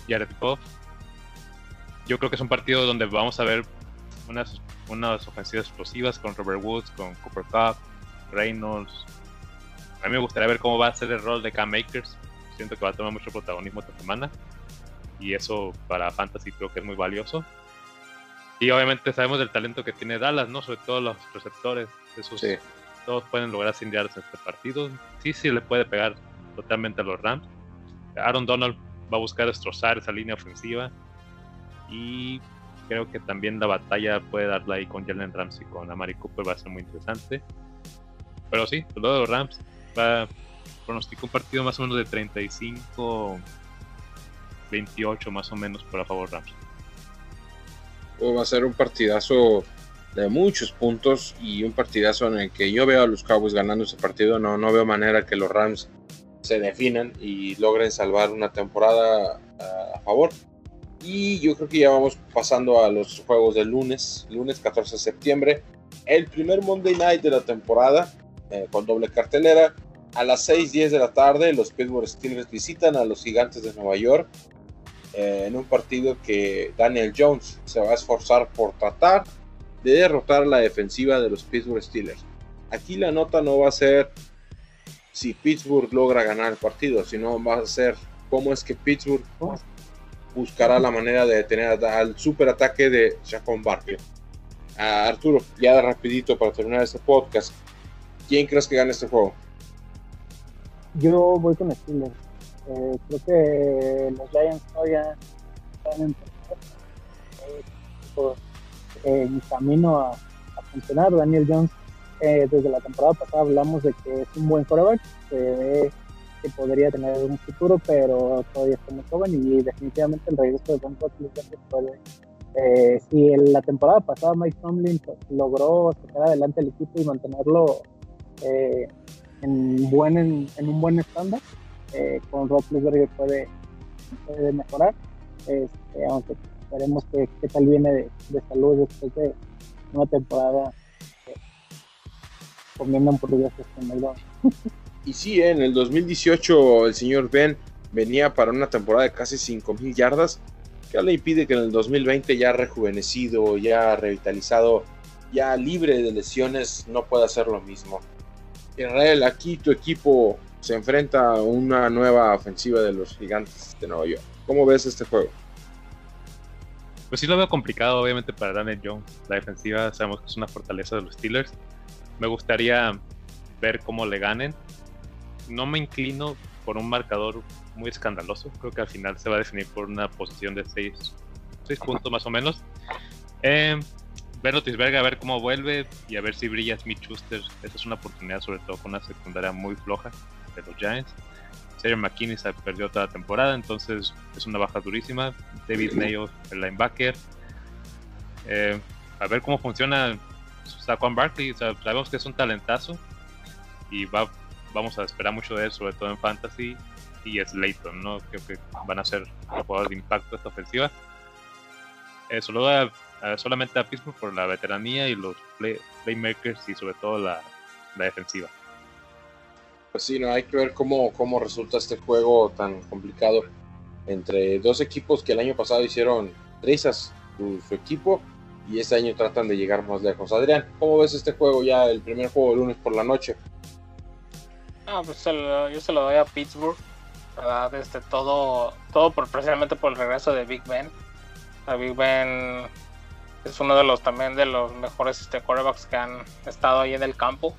[SPEAKER 7] Jared Goff. Yo creo que es un partido donde vamos a ver unas, unas ofensivas explosivas con Robert Woods, con Cooper Cup, Reynolds. A mí me gustaría ver cómo va a ser el rol de Cam Makers. Siento que va a tomar mucho protagonismo esta semana. Y eso para Fantasy creo que es muy valioso. Y obviamente sabemos del talento que tiene Dallas, ¿no? Sobre todo los receptores. Esos,
[SPEAKER 4] Sí.
[SPEAKER 7] Todos pueden lograr yardas en este partido. Sí, sí le puede pegar totalmente a los Rams. Aaron Donald va a buscar destrozar esa línea ofensiva. Y creo que también la batalla puede darla ahí con Jalen Ramsey y con Amari Cooper va a ser muy interesante. Pero sí, lo de los Rams va pronostico un partido más o menos de 35 28 más o menos por a favor Rams.
[SPEAKER 4] va a ser un partidazo de muchos puntos y un partidazo en el que yo veo a los Cowboys ganando ese partido. No, no veo manera que los Rams se definan y logren salvar una temporada a, a favor. Y yo creo que ya vamos pasando a los juegos del lunes, lunes 14 de septiembre, el primer Monday Night de la temporada, eh, con doble cartelera. A las 6:10 de la tarde, los Pittsburgh Steelers visitan a los Gigantes de Nueva York eh, en un partido que Daniel Jones se va a esforzar por tratar de derrotar la defensiva de los Pittsburgh Steelers. Aquí la nota no va a ser si Pittsburgh logra ganar el partido, sino va a ser cómo es que Pittsburgh buscará la manera de detener al superataque de Chacon Barkley. Arturo, ya rapidito para terminar este podcast, ¿quién crees que gane este juego?
[SPEAKER 5] Yo voy con Steelers. Eh, creo que los Giants todavía están en, eh, en camino a, funcionar. Daniel Jones, eh, desde la temporada pasada hablamos de que es un buen quarterback, se ve que podría tener un futuro, pero todavía está muy joven y definitivamente el regreso de Don puede. Eh, si en la temporada pasada Mike Tomlin logró sacar adelante el equipo y mantenerlo eh, en, buen, en, en, un buen estándar, eh, con Roethlisberger puede, puede mejorar, este, aunque veremos qué, qué tal viene de, de, salud después de una temporada eh, comiendo hamburguesas con McDonald's.
[SPEAKER 4] Y sí, en el 2018 el señor Ben venía para una temporada de casi 5.000 yardas, que le impide que en el 2020 ya rejuvenecido, ya revitalizado, ya libre de lesiones, no pueda hacer lo mismo. Israel, aquí tu equipo se enfrenta a una nueva ofensiva de los gigantes de Nueva York. ¿Cómo ves este juego?
[SPEAKER 7] Pues sí lo veo complicado, obviamente, para Daniel Jones. La defensiva sabemos que es una fortaleza de los Steelers. Me gustaría ver cómo le ganen. No me inclino por un marcador muy escandaloso. Creo que al final se va a definir por una posición de 6 puntos más o menos. Eh, ver Notisberga, a ver cómo vuelve y a ver si brilla Smith Schuster. Esa es una oportunidad, sobre todo con una secundaria muy floja de los Giants. Sergio McKinney se perdió toda la temporada, entonces es una baja durísima. David Mayo, el linebacker. Eh, a ver cómo funciona Saquon Barkley. Sabemos que es un talentazo y va, vamos a esperar mucho de él, sobre todo en Fantasy. Y es Leighton, ¿no? Creo que van a ser jugadores de impacto esta ofensiva. Eh, solo a, solamente a Pittsburgh por la veteranía y los play, playmakers y sobre todo la, defensiva
[SPEAKER 4] pues sí, no hay que ver cómo, cómo resulta este juego tan complicado entre dos equipos que el año pasado hicieron trizas su, equipo y este año tratan de llegar más lejos. Adrián, ¿cómo ves este juego ya, el primer juego de lunes por la noche?
[SPEAKER 6] Ah, pues se yo se lo doy a Pittsburgh, ¿verdad? Este, todo, todo por, precisamente por el regreso de Big Ben. Big Ben es uno de los también de los mejores este, quarterbacks que han estado ahí en el campo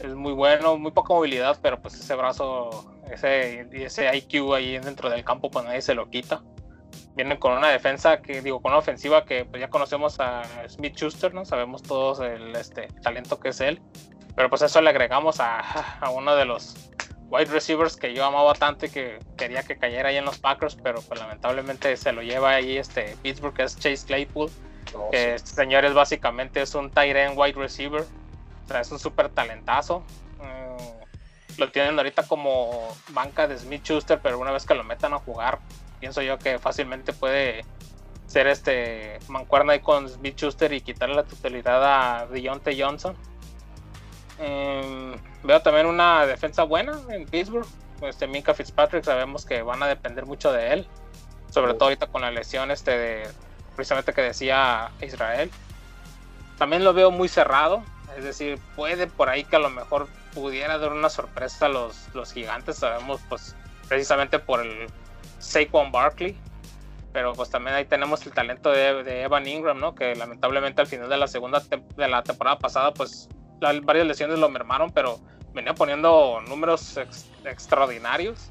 [SPEAKER 6] es muy bueno, muy poca movilidad, pero pues ese brazo, ese, ese IQ ahí dentro del campo, pues nadie se lo quita. Vienen con una defensa que, digo, con una ofensiva que pues ya conocemos a Smith Schuster, ¿no? Sabemos todos el este, talento que es él. Pero pues eso le agregamos a, a uno de los wide receivers que yo amaba tanto y que quería que cayera ahí en los Packers, pero pues lamentablemente se lo lleva ahí este Pittsburgh, que es Chase Claypool. Oh, que sí. este señor es básicamente es un tight end wide receiver o sea, es un súper talentazo. Mm, lo tienen ahorita como banca de Smith Schuster, pero una vez que lo metan a jugar, pienso yo que fácilmente puede ser este mancuerna ahí con Smith Schuster y quitarle la totalidad a Deontay Johnson. Em, veo también una defensa buena en Pittsburgh. Este Minka Fitzpatrick sabemos que van a depender mucho de él, sobre todo ahorita con la lesión este de precisamente que decía Israel. También lo veo muy cerrado, es decir, puede por ahí que a lo mejor pudiera dar una sorpresa a los, los gigantes, sabemos pues precisamente por el Saquon Barkley, pero pues también ahí tenemos el talento de, Evan Ingram, ¿no? Que lamentablemente al final de la segunda de la temporada pasada pues varias lesiones lo mermaron, pero venía poniendo números extraordinarios.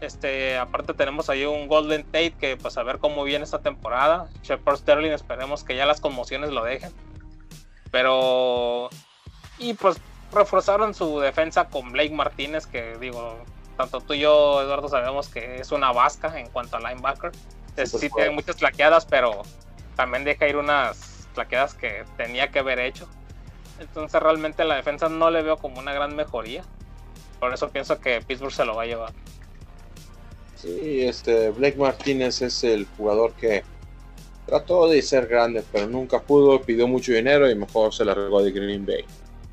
[SPEAKER 6] Este, aparte tenemos ahí un Golden Tate que pues a ver cómo viene esta temporada. Shepard Sterling esperemos que ya las conmociones lo dejen. Pero y pues reforzaron su defensa con Blake Martínez que digo, tanto tú y yo Eduardo sabemos que es una vasca en cuanto a linebacker. Sí, tiene muchas claqueadas, pero también deja ir unas claqueadas que tenía que haber hecho. Entonces realmente la defensa no le veo como una gran mejoría. Por eso pienso que Pittsburgh se lo va a llevar.
[SPEAKER 4] Sí, este Blake Martínez es el jugador que trató de ser grande, pero nunca pudo, pidió mucho dinero y mejor se largó de Green Bay.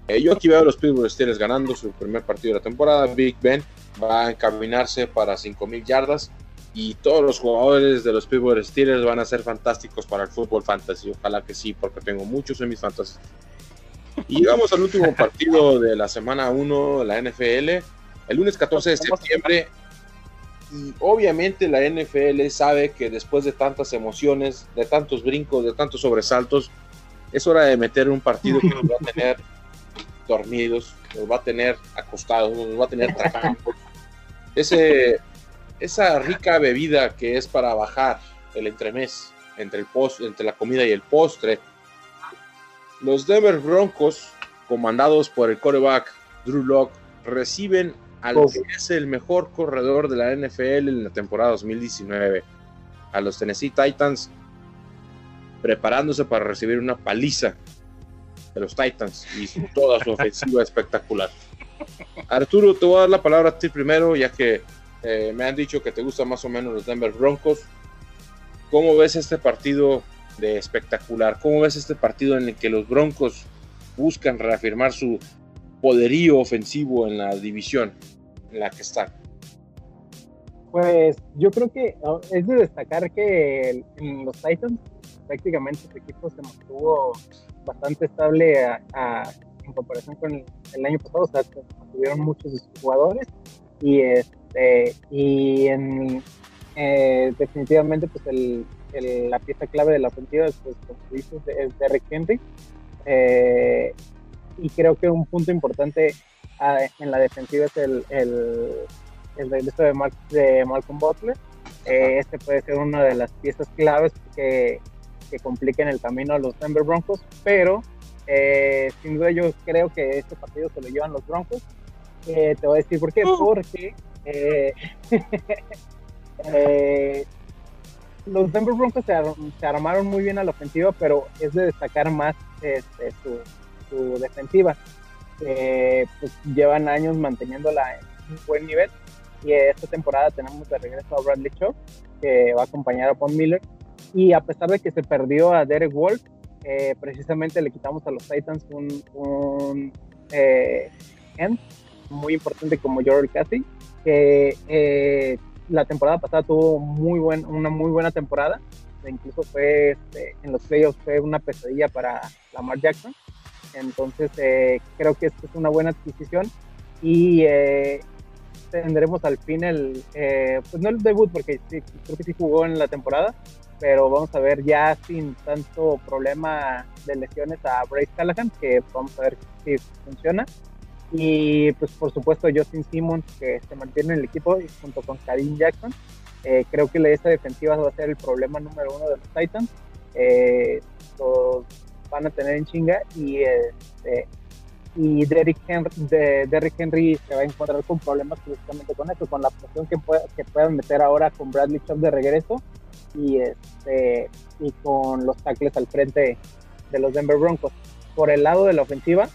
[SPEAKER 4] Eh, yo aquí veo a los Pittsburgh Steelers ganando su primer partido de la temporada. Big Ben va a encaminarse para 5000 yardas y todos los jugadores de los Pittsburgh Steelers van a ser fantásticos para el fútbol fantasy. Ojalá que sí, porque tengo muchos en mis fantasy. Y llegamos al último partido de la semana 1 de la NFL, el lunes 14 de septiembre. Y obviamente la NFL sabe que después de tantas emociones, de tantos brincos, de tantos sobresaltos, es hora de meter un partido que nos va a tener dormidos, nos va a tener acostados, nos va a tener trabajando. Ese, esa rica bebida que es para bajar el entremés entre, el post, entre la comida y el postre, los Denver Broncos, comandados por el coreback Drew Locke, reciben al que es el mejor corredor de la NFL en la temporada 2019, a los Tennessee Titans, preparándose para recibir una paliza de los Titans y toda su ofensiva espectacular. Arturo, te voy a dar la palabra a ti primero, ya que eh, me han dicho que te gustan más o menos los Denver Broncos. ¿Cómo ves este partido de espectacular. ¿Cómo ves este partido en el que los Broncos buscan reafirmar su poderío ofensivo en la división en la que están?
[SPEAKER 5] Pues yo creo que oh, es de destacar que en los Titans prácticamente su equipo se mantuvo bastante estable en comparación con el, año pasado, o sea, tuvieron muchos de sus jugadores y este y en, eh, definitivamente pues el, la pieza clave de la ofensiva, pues, como dices, es Derrick Henry. Eh, y creo que un punto importante ah, en la defensiva es el, el, el regreso de, de Malcolm Butler. Eh, este puede ser una de las piezas claves que, que compliquen el camino a los Denver Broncos, pero eh, sin duda yo creo que este partido se lo llevan los Broncos. te voy a decir por qué. Uh. Porque los Denver Broncos se, armaron muy bien a la ofensiva, pero es de destacar más este, su, defensiva. pues llevan años manteniéndola en un buen nivel y esta temporada tenemos de regreso a Bradley Shaw que va a acompañar a Von Miller y a pesar de que se perdió a Derek Wolf eh, precisamente le quitamos a los Titans un, eh, end muy importante como Jordan Cassie que eh, la temporada pasada tuvo muy buen, una muy buena temporada. Incluso fue este, en los playoffs fue una pesadilla para Lamar Jackson. Entonces creo que esto es una buena adquisición y tendremos al fin el, pues no el debut porque sí, creo que sí jugó en la temporada, pero vamos a ver ya sin tanto problema de lesiones a Bryce Callahan, que vamos a ver si funciona. Y pues por supuesto Justin Simmons que se mantiene en el equipo junto con Karim Jackson. Eh, creo que esa defensiva va a ser el problema número uno de los Titans. Eh, los van a tener en chinga y, este, y Derrick Henry, de, Henry se va a encontrar con problemas precisamente con eso, con la presión que, que puedan meter ahora con Bradley Chubb de regreso y, este, y con los tackles al frente de los Denver Broncos. Por el lado de la ofensiva,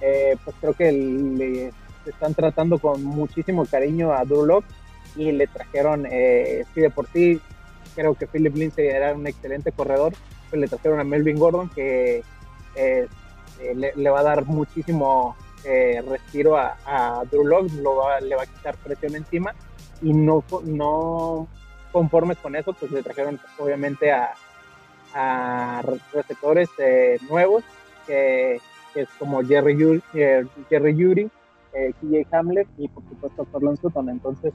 [SPEAKER 5] eh, pues creo que le están tratando con muchísimo cariño a Drew y le trajeron, eh, sí de por sí, creo que Philip Lindsay era un excelente corredor, pues le trajeron a Melvin Gordon que eh, le, va a dar muchísimo eh, respiro a, a Drew Locke, le va a quitar presión encima y no, no conformes con eso, pues le trajeron obviamente a, a receptores eh, nuevos, que, es como Jerry Yuri, eh, Jerry Yuri eh, KJ Hamlet y por supuesto Corlon Sutton. Entonces,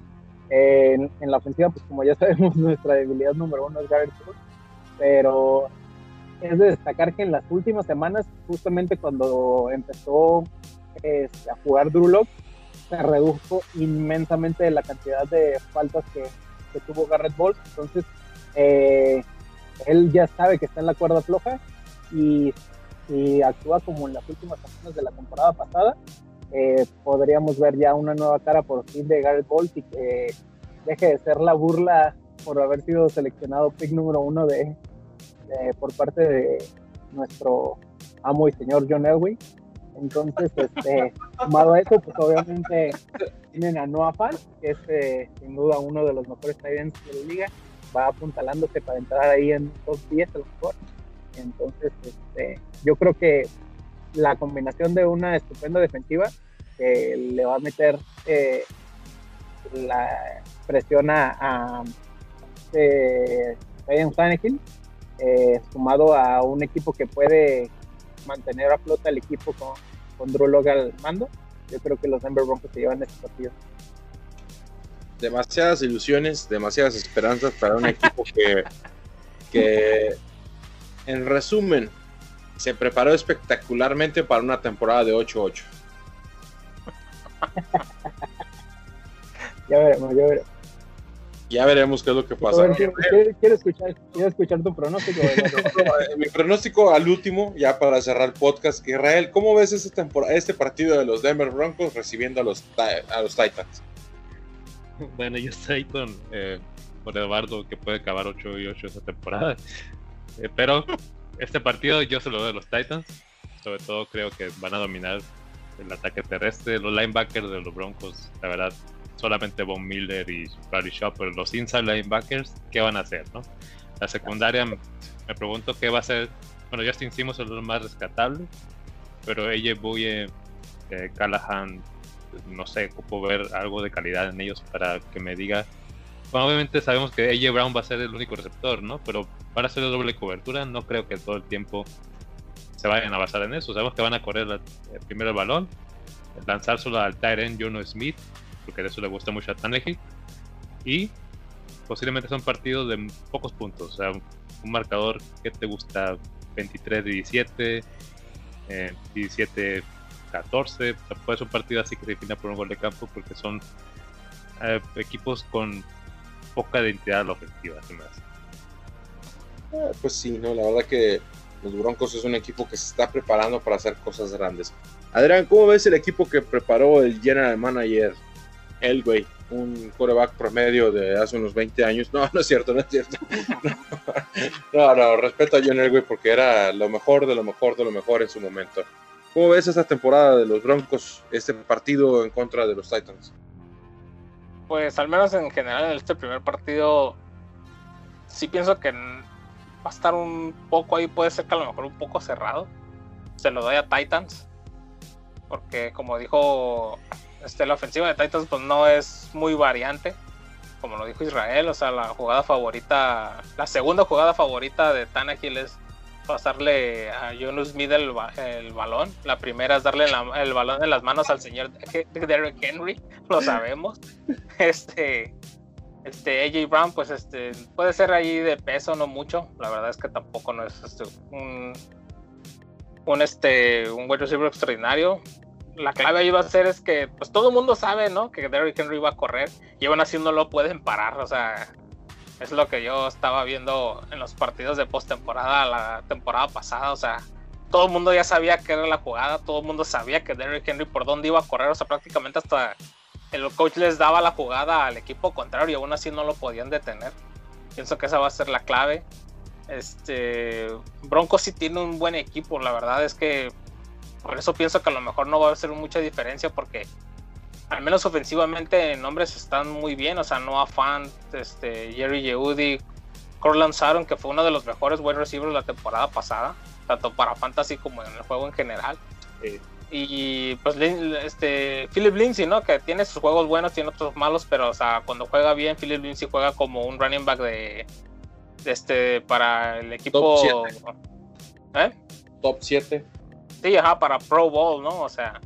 [SPEAKER 5] en, la ofensiva, pues como ya sabemos, nuestra debilidad número uno es Garrett pero es de destacar que en las últimas semanas, justamente cuando empezó a jugar Drew se redujo inmensamente la cantidad de faltas que, tuvo Garrett Ball. Entonces, eh, él ya sabe que está en la cuerda floja y actúa como en las últimas semanas de la temporada pasada, eh, podríamos ver ya una nueva cara por fin de Garrett Bolt y que deje de ser la burla por haber sido seleccionado pick número uno de, por parte de nuestro amo y señor John Elway. Entonces, este, sumado a eso, pues obviamente tienen a Noah Fan, que es eh, sin duda uno de los mejores tight de la liga, va apuntalándose para entrar ahí en top 10 a lo mejor. Entonces, este, yo creo que la combinación de una estupenda defensiva que le va a meter eh, la presión a, a eh, eh, sumado a un equipo que puede mantener a flota el equipo con, con Drew al mando, yo creo que los Denver Broncos se llevan este partido
[SPEAKER 4] demasiadas ilusiones, demasiadas esperanzas para un equipo que, que, en resumen, se preparó espectacularmente para una temporada de 8-8.
[SPEAKER 5] ya veremos, ya veremos.
[SPEAKER 4] Ya veremos qué es lo que pasa.
[SPEAKER 5] quiero, escuchar, escuchar, tu pronóstico.
[SPEAKER 4] Mi pronóstico al último, ya para cerrar el podcast. Israel, ¿cómo ves este, temporada, este partido de los Denver Broncos recibiendo a los, a los Titans?
[SPEAKER 7] Bueno, yo estoy con, eh, con Eduardo que puede acabar 8 y 8 esta temporada. Eh, pero este partido yo se lo doy a los Titans. Sobre todo creo que van a dominar el ataque terrestre. Los linebackers de los Broncos, la verdad, solamente Von Miller y Bradley Shaw, pero los inside linebackers, ¿qué van a hacer? No? La secundaria, me pregunto qué va a hacer. Bueno, Justin Simmons es lo más rescatable, pero ella Buye, eh, Callahan, no sé, ocupo ver algo de calidad en ellos para que me diga. Bueno, obviamente sabemos que AJ Brown va a ser el único receptor, ¿no? Pero para hacer doble cobertura, no creo que todo el tiempo se vayan a basar en eso. Sabemos que van a correr el primero el balón, lanzárselo al Tyrant Jono Smith, porque eso le gusta mucho a Tannehill. Y posiblemente son partidos de pocos puntos. O sea, un marcador que te gusta 23 17, eh, 17 14. puede ser un partido así que se defina por un gol de campo porque son eh, equipos con poca identidad ofensiva.
[SPEAKER 4] Ah, pues sí, no, la verdad que los Broncos es un equipo que se está preparando para hacer cosas grandes. Adrián, ¿cómo ves el equipo que preparó el general manager Elway? Un quarterback promedio de hace unos 20 años. No, no es cierto, no es cierto. No, no, respeto a John Elway porque era lo mejor de lo mejor de lo mejor en su momento. ¿Cómo ves esta temporada de los Broncos, este partido en contra de los Titans?
[SPEAKER 6] Pues al menos en general en este primer partido sí pienso que va a estar un poco ahí, puede ser que a lo mejor un poco cerrado. Se lo doy a Titans. Porque como dijo este, la ofensiva de Titans pues no es muy variante. Como lo dijo Israel, o sea, la jugada favorita, la segunda jugada favorita de Tannehill es pasarle a Jonas Smith el, balón. La primera es darle el balón en las manos al señor Derrick Henry, lo sabemos. Este, este AJ Brown, pues este puede ser ahí de peso, no mucho. La verdad es que tampoco no es este, un, un este un wide receiver extraordinario. La clave ahí va a ser es que pues todo el mundo sabe, ¿no? Que Derrick Henry va a correr y aún así no lo pueden parar. O sea, es lo que yo estaba viendo en los partidos de postemporada la temporada pasada. O sea, todo el mundo ya sabía que era la jugada, todo el mundo sabía que Derrick Henry por dónde iba a correr. O sea, prácticamente hasta el coach les daba la jugada al equipo contrario y aún así no lo podían detener. Pienso que esa va a ser la clave. Este Broncos sí tiene un buen equipo, la verdad es que por eso pienso que a lo mejor no va a ser mucha diferencia porque al menos ofensivamente nombres están muy bien, o sea, Noah Fant, este, Jerry Yehudi, Corland Sutton, que fue uno de los mejores wide receivers la temporada pasada, tanto para fantasy como en el juego en general. Y pues este Philip Lindsay, ¿no? Que tiene sus juegos buenos, tiene otros malos, pero o sea, cuando juega bien, Philip Lindsay juega como un running back de, este para el equipo
[SPEAKER 4] Top 7.
[SPEAKER 6] ¿Eh?
[SPEAKER 4] Top 7.
[SPEAKER 6] Sí, ajá, para Pro Bowl, ¿no? O sea,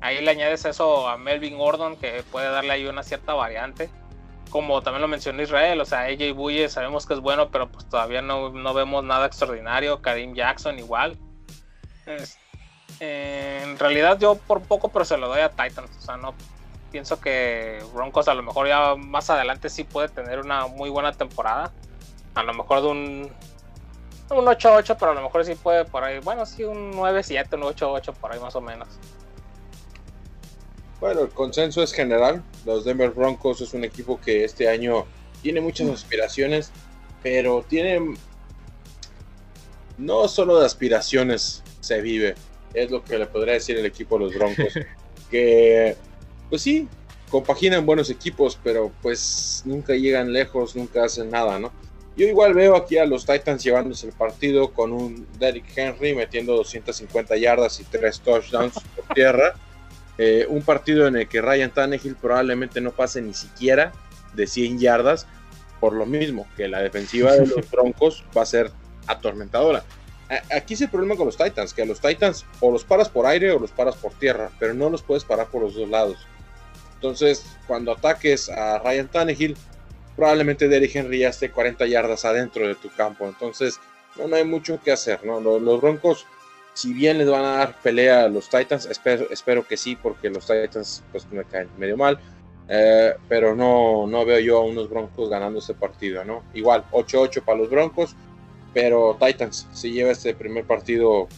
[SPEAKER 6] ahí le añades eso a Melvin Gordon, que puede darle ahí una cierta variante. Como también lo mencionó Israel, o sea, AJ Buye sabemos que es bueno, pero pues todavía no, no vemos nada extraordinario. Karim Jackson igual. Eh, en realidad yo por poco, pero se lo doy a Titans. O sea, no pienso que Broncos a lo mejor ya más adelante sí puede tener una muy buena temporada. A lo mejor de un, un 8-8, pero a lo mejor sí puede por ahí. Bueno, sí, un 9-7, un 8-8 por ahí más o menos.
[SPEAKER 4] Bueno, el consenso es general. Los Denver Broncos es un equipo que este año tiene muchas aspiraciones, pero tiene no solo de aspiraciones se vive, es lo que le podría decir el equipo de los Broncos, que pues sí, compaginan buenos equipos, pero pues nunca llegan lejos, nunca hacen nada, ¿no? Yo igual veo aquí a los Titans llevándose el partido con un Derrick Henry metiendo 250 yardas y 3 touchdowns por tierra. Eh, un partido en el que Ryan Tannehill probablemente no pase ni siquiera de 100 yardas, por lo mismo que la defensiva de los Broncos va a ser atormentadora. Aquí es el problema con los Titans, que a los Titans o los paras por aire o los paras por tierra, pero no los puedes parar por los dos lados. Entonces, cuando ataques a Ryan Tannehill, probablemente Derrick Henry ya esté 40 yardas adentro de tu campo. Entonces, no, hay mucho que hacer, ¿no? Los, Broncos, si bien les van a dar pelea a los Titans, espero, espero que sí, porque los Titans pues me caen medio mal. Eh, pero no, no veo yo a unos Broncos ganando este partido, ¿no? Igual, 8-8 para los Broncos, pero Titans se lleva este primer partido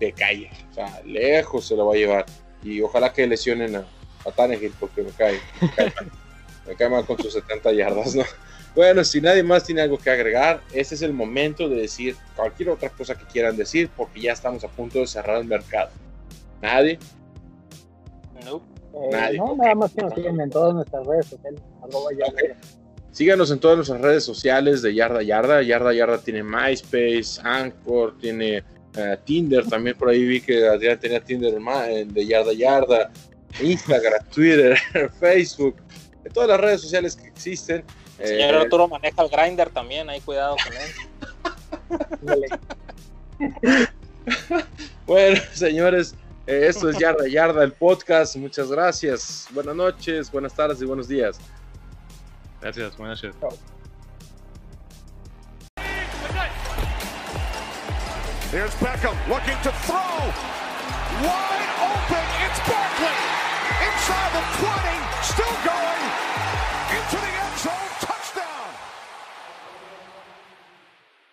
[SPEAKER 4] de calle, o sea, lejos se lo va a llevar. Y ojalá que lesionen a, a porque me cae, me cae, mal. con sus 70 yardas, ¿no? Bueno, si nadie más tiene algo que agregar, este es el momento de decir cualquier otra cosa que quieran decir porque ya estamos a punto de cerrar el mercado. ¿Nadie?
[SPEAKER 5] No. Eh, nadie. No, nada más que nos siguen en todas nuestras redes sociales.
[SPEAKER 4] Síganos en todas nuestras redes sociales de Yarda Yarda. Yarda Yarda tiene MySpace, Anchor, tiene eh, Tinder. También por ahí vi que Adrián tenía Tinder de Yarda Yarda. Instagram, Twitter, Facebook, de todas las redes sociales que existen.
[SPEAKER 6] señor eh, Arturo maneja el grinder también, ahí cuidado con él.
[SPEAKER 4] bueno, señores, eh, esto es Yarda Yarda, el podcast. Muchas gracias. Buenas noches, buenas tardes y buenos días.
[SPEAKER 7] Gracias, buenas noches.
[SPEAKER 2] Here's Beckham looking to throw. Wide open. It's Barkley. inside the 20, still going into the end.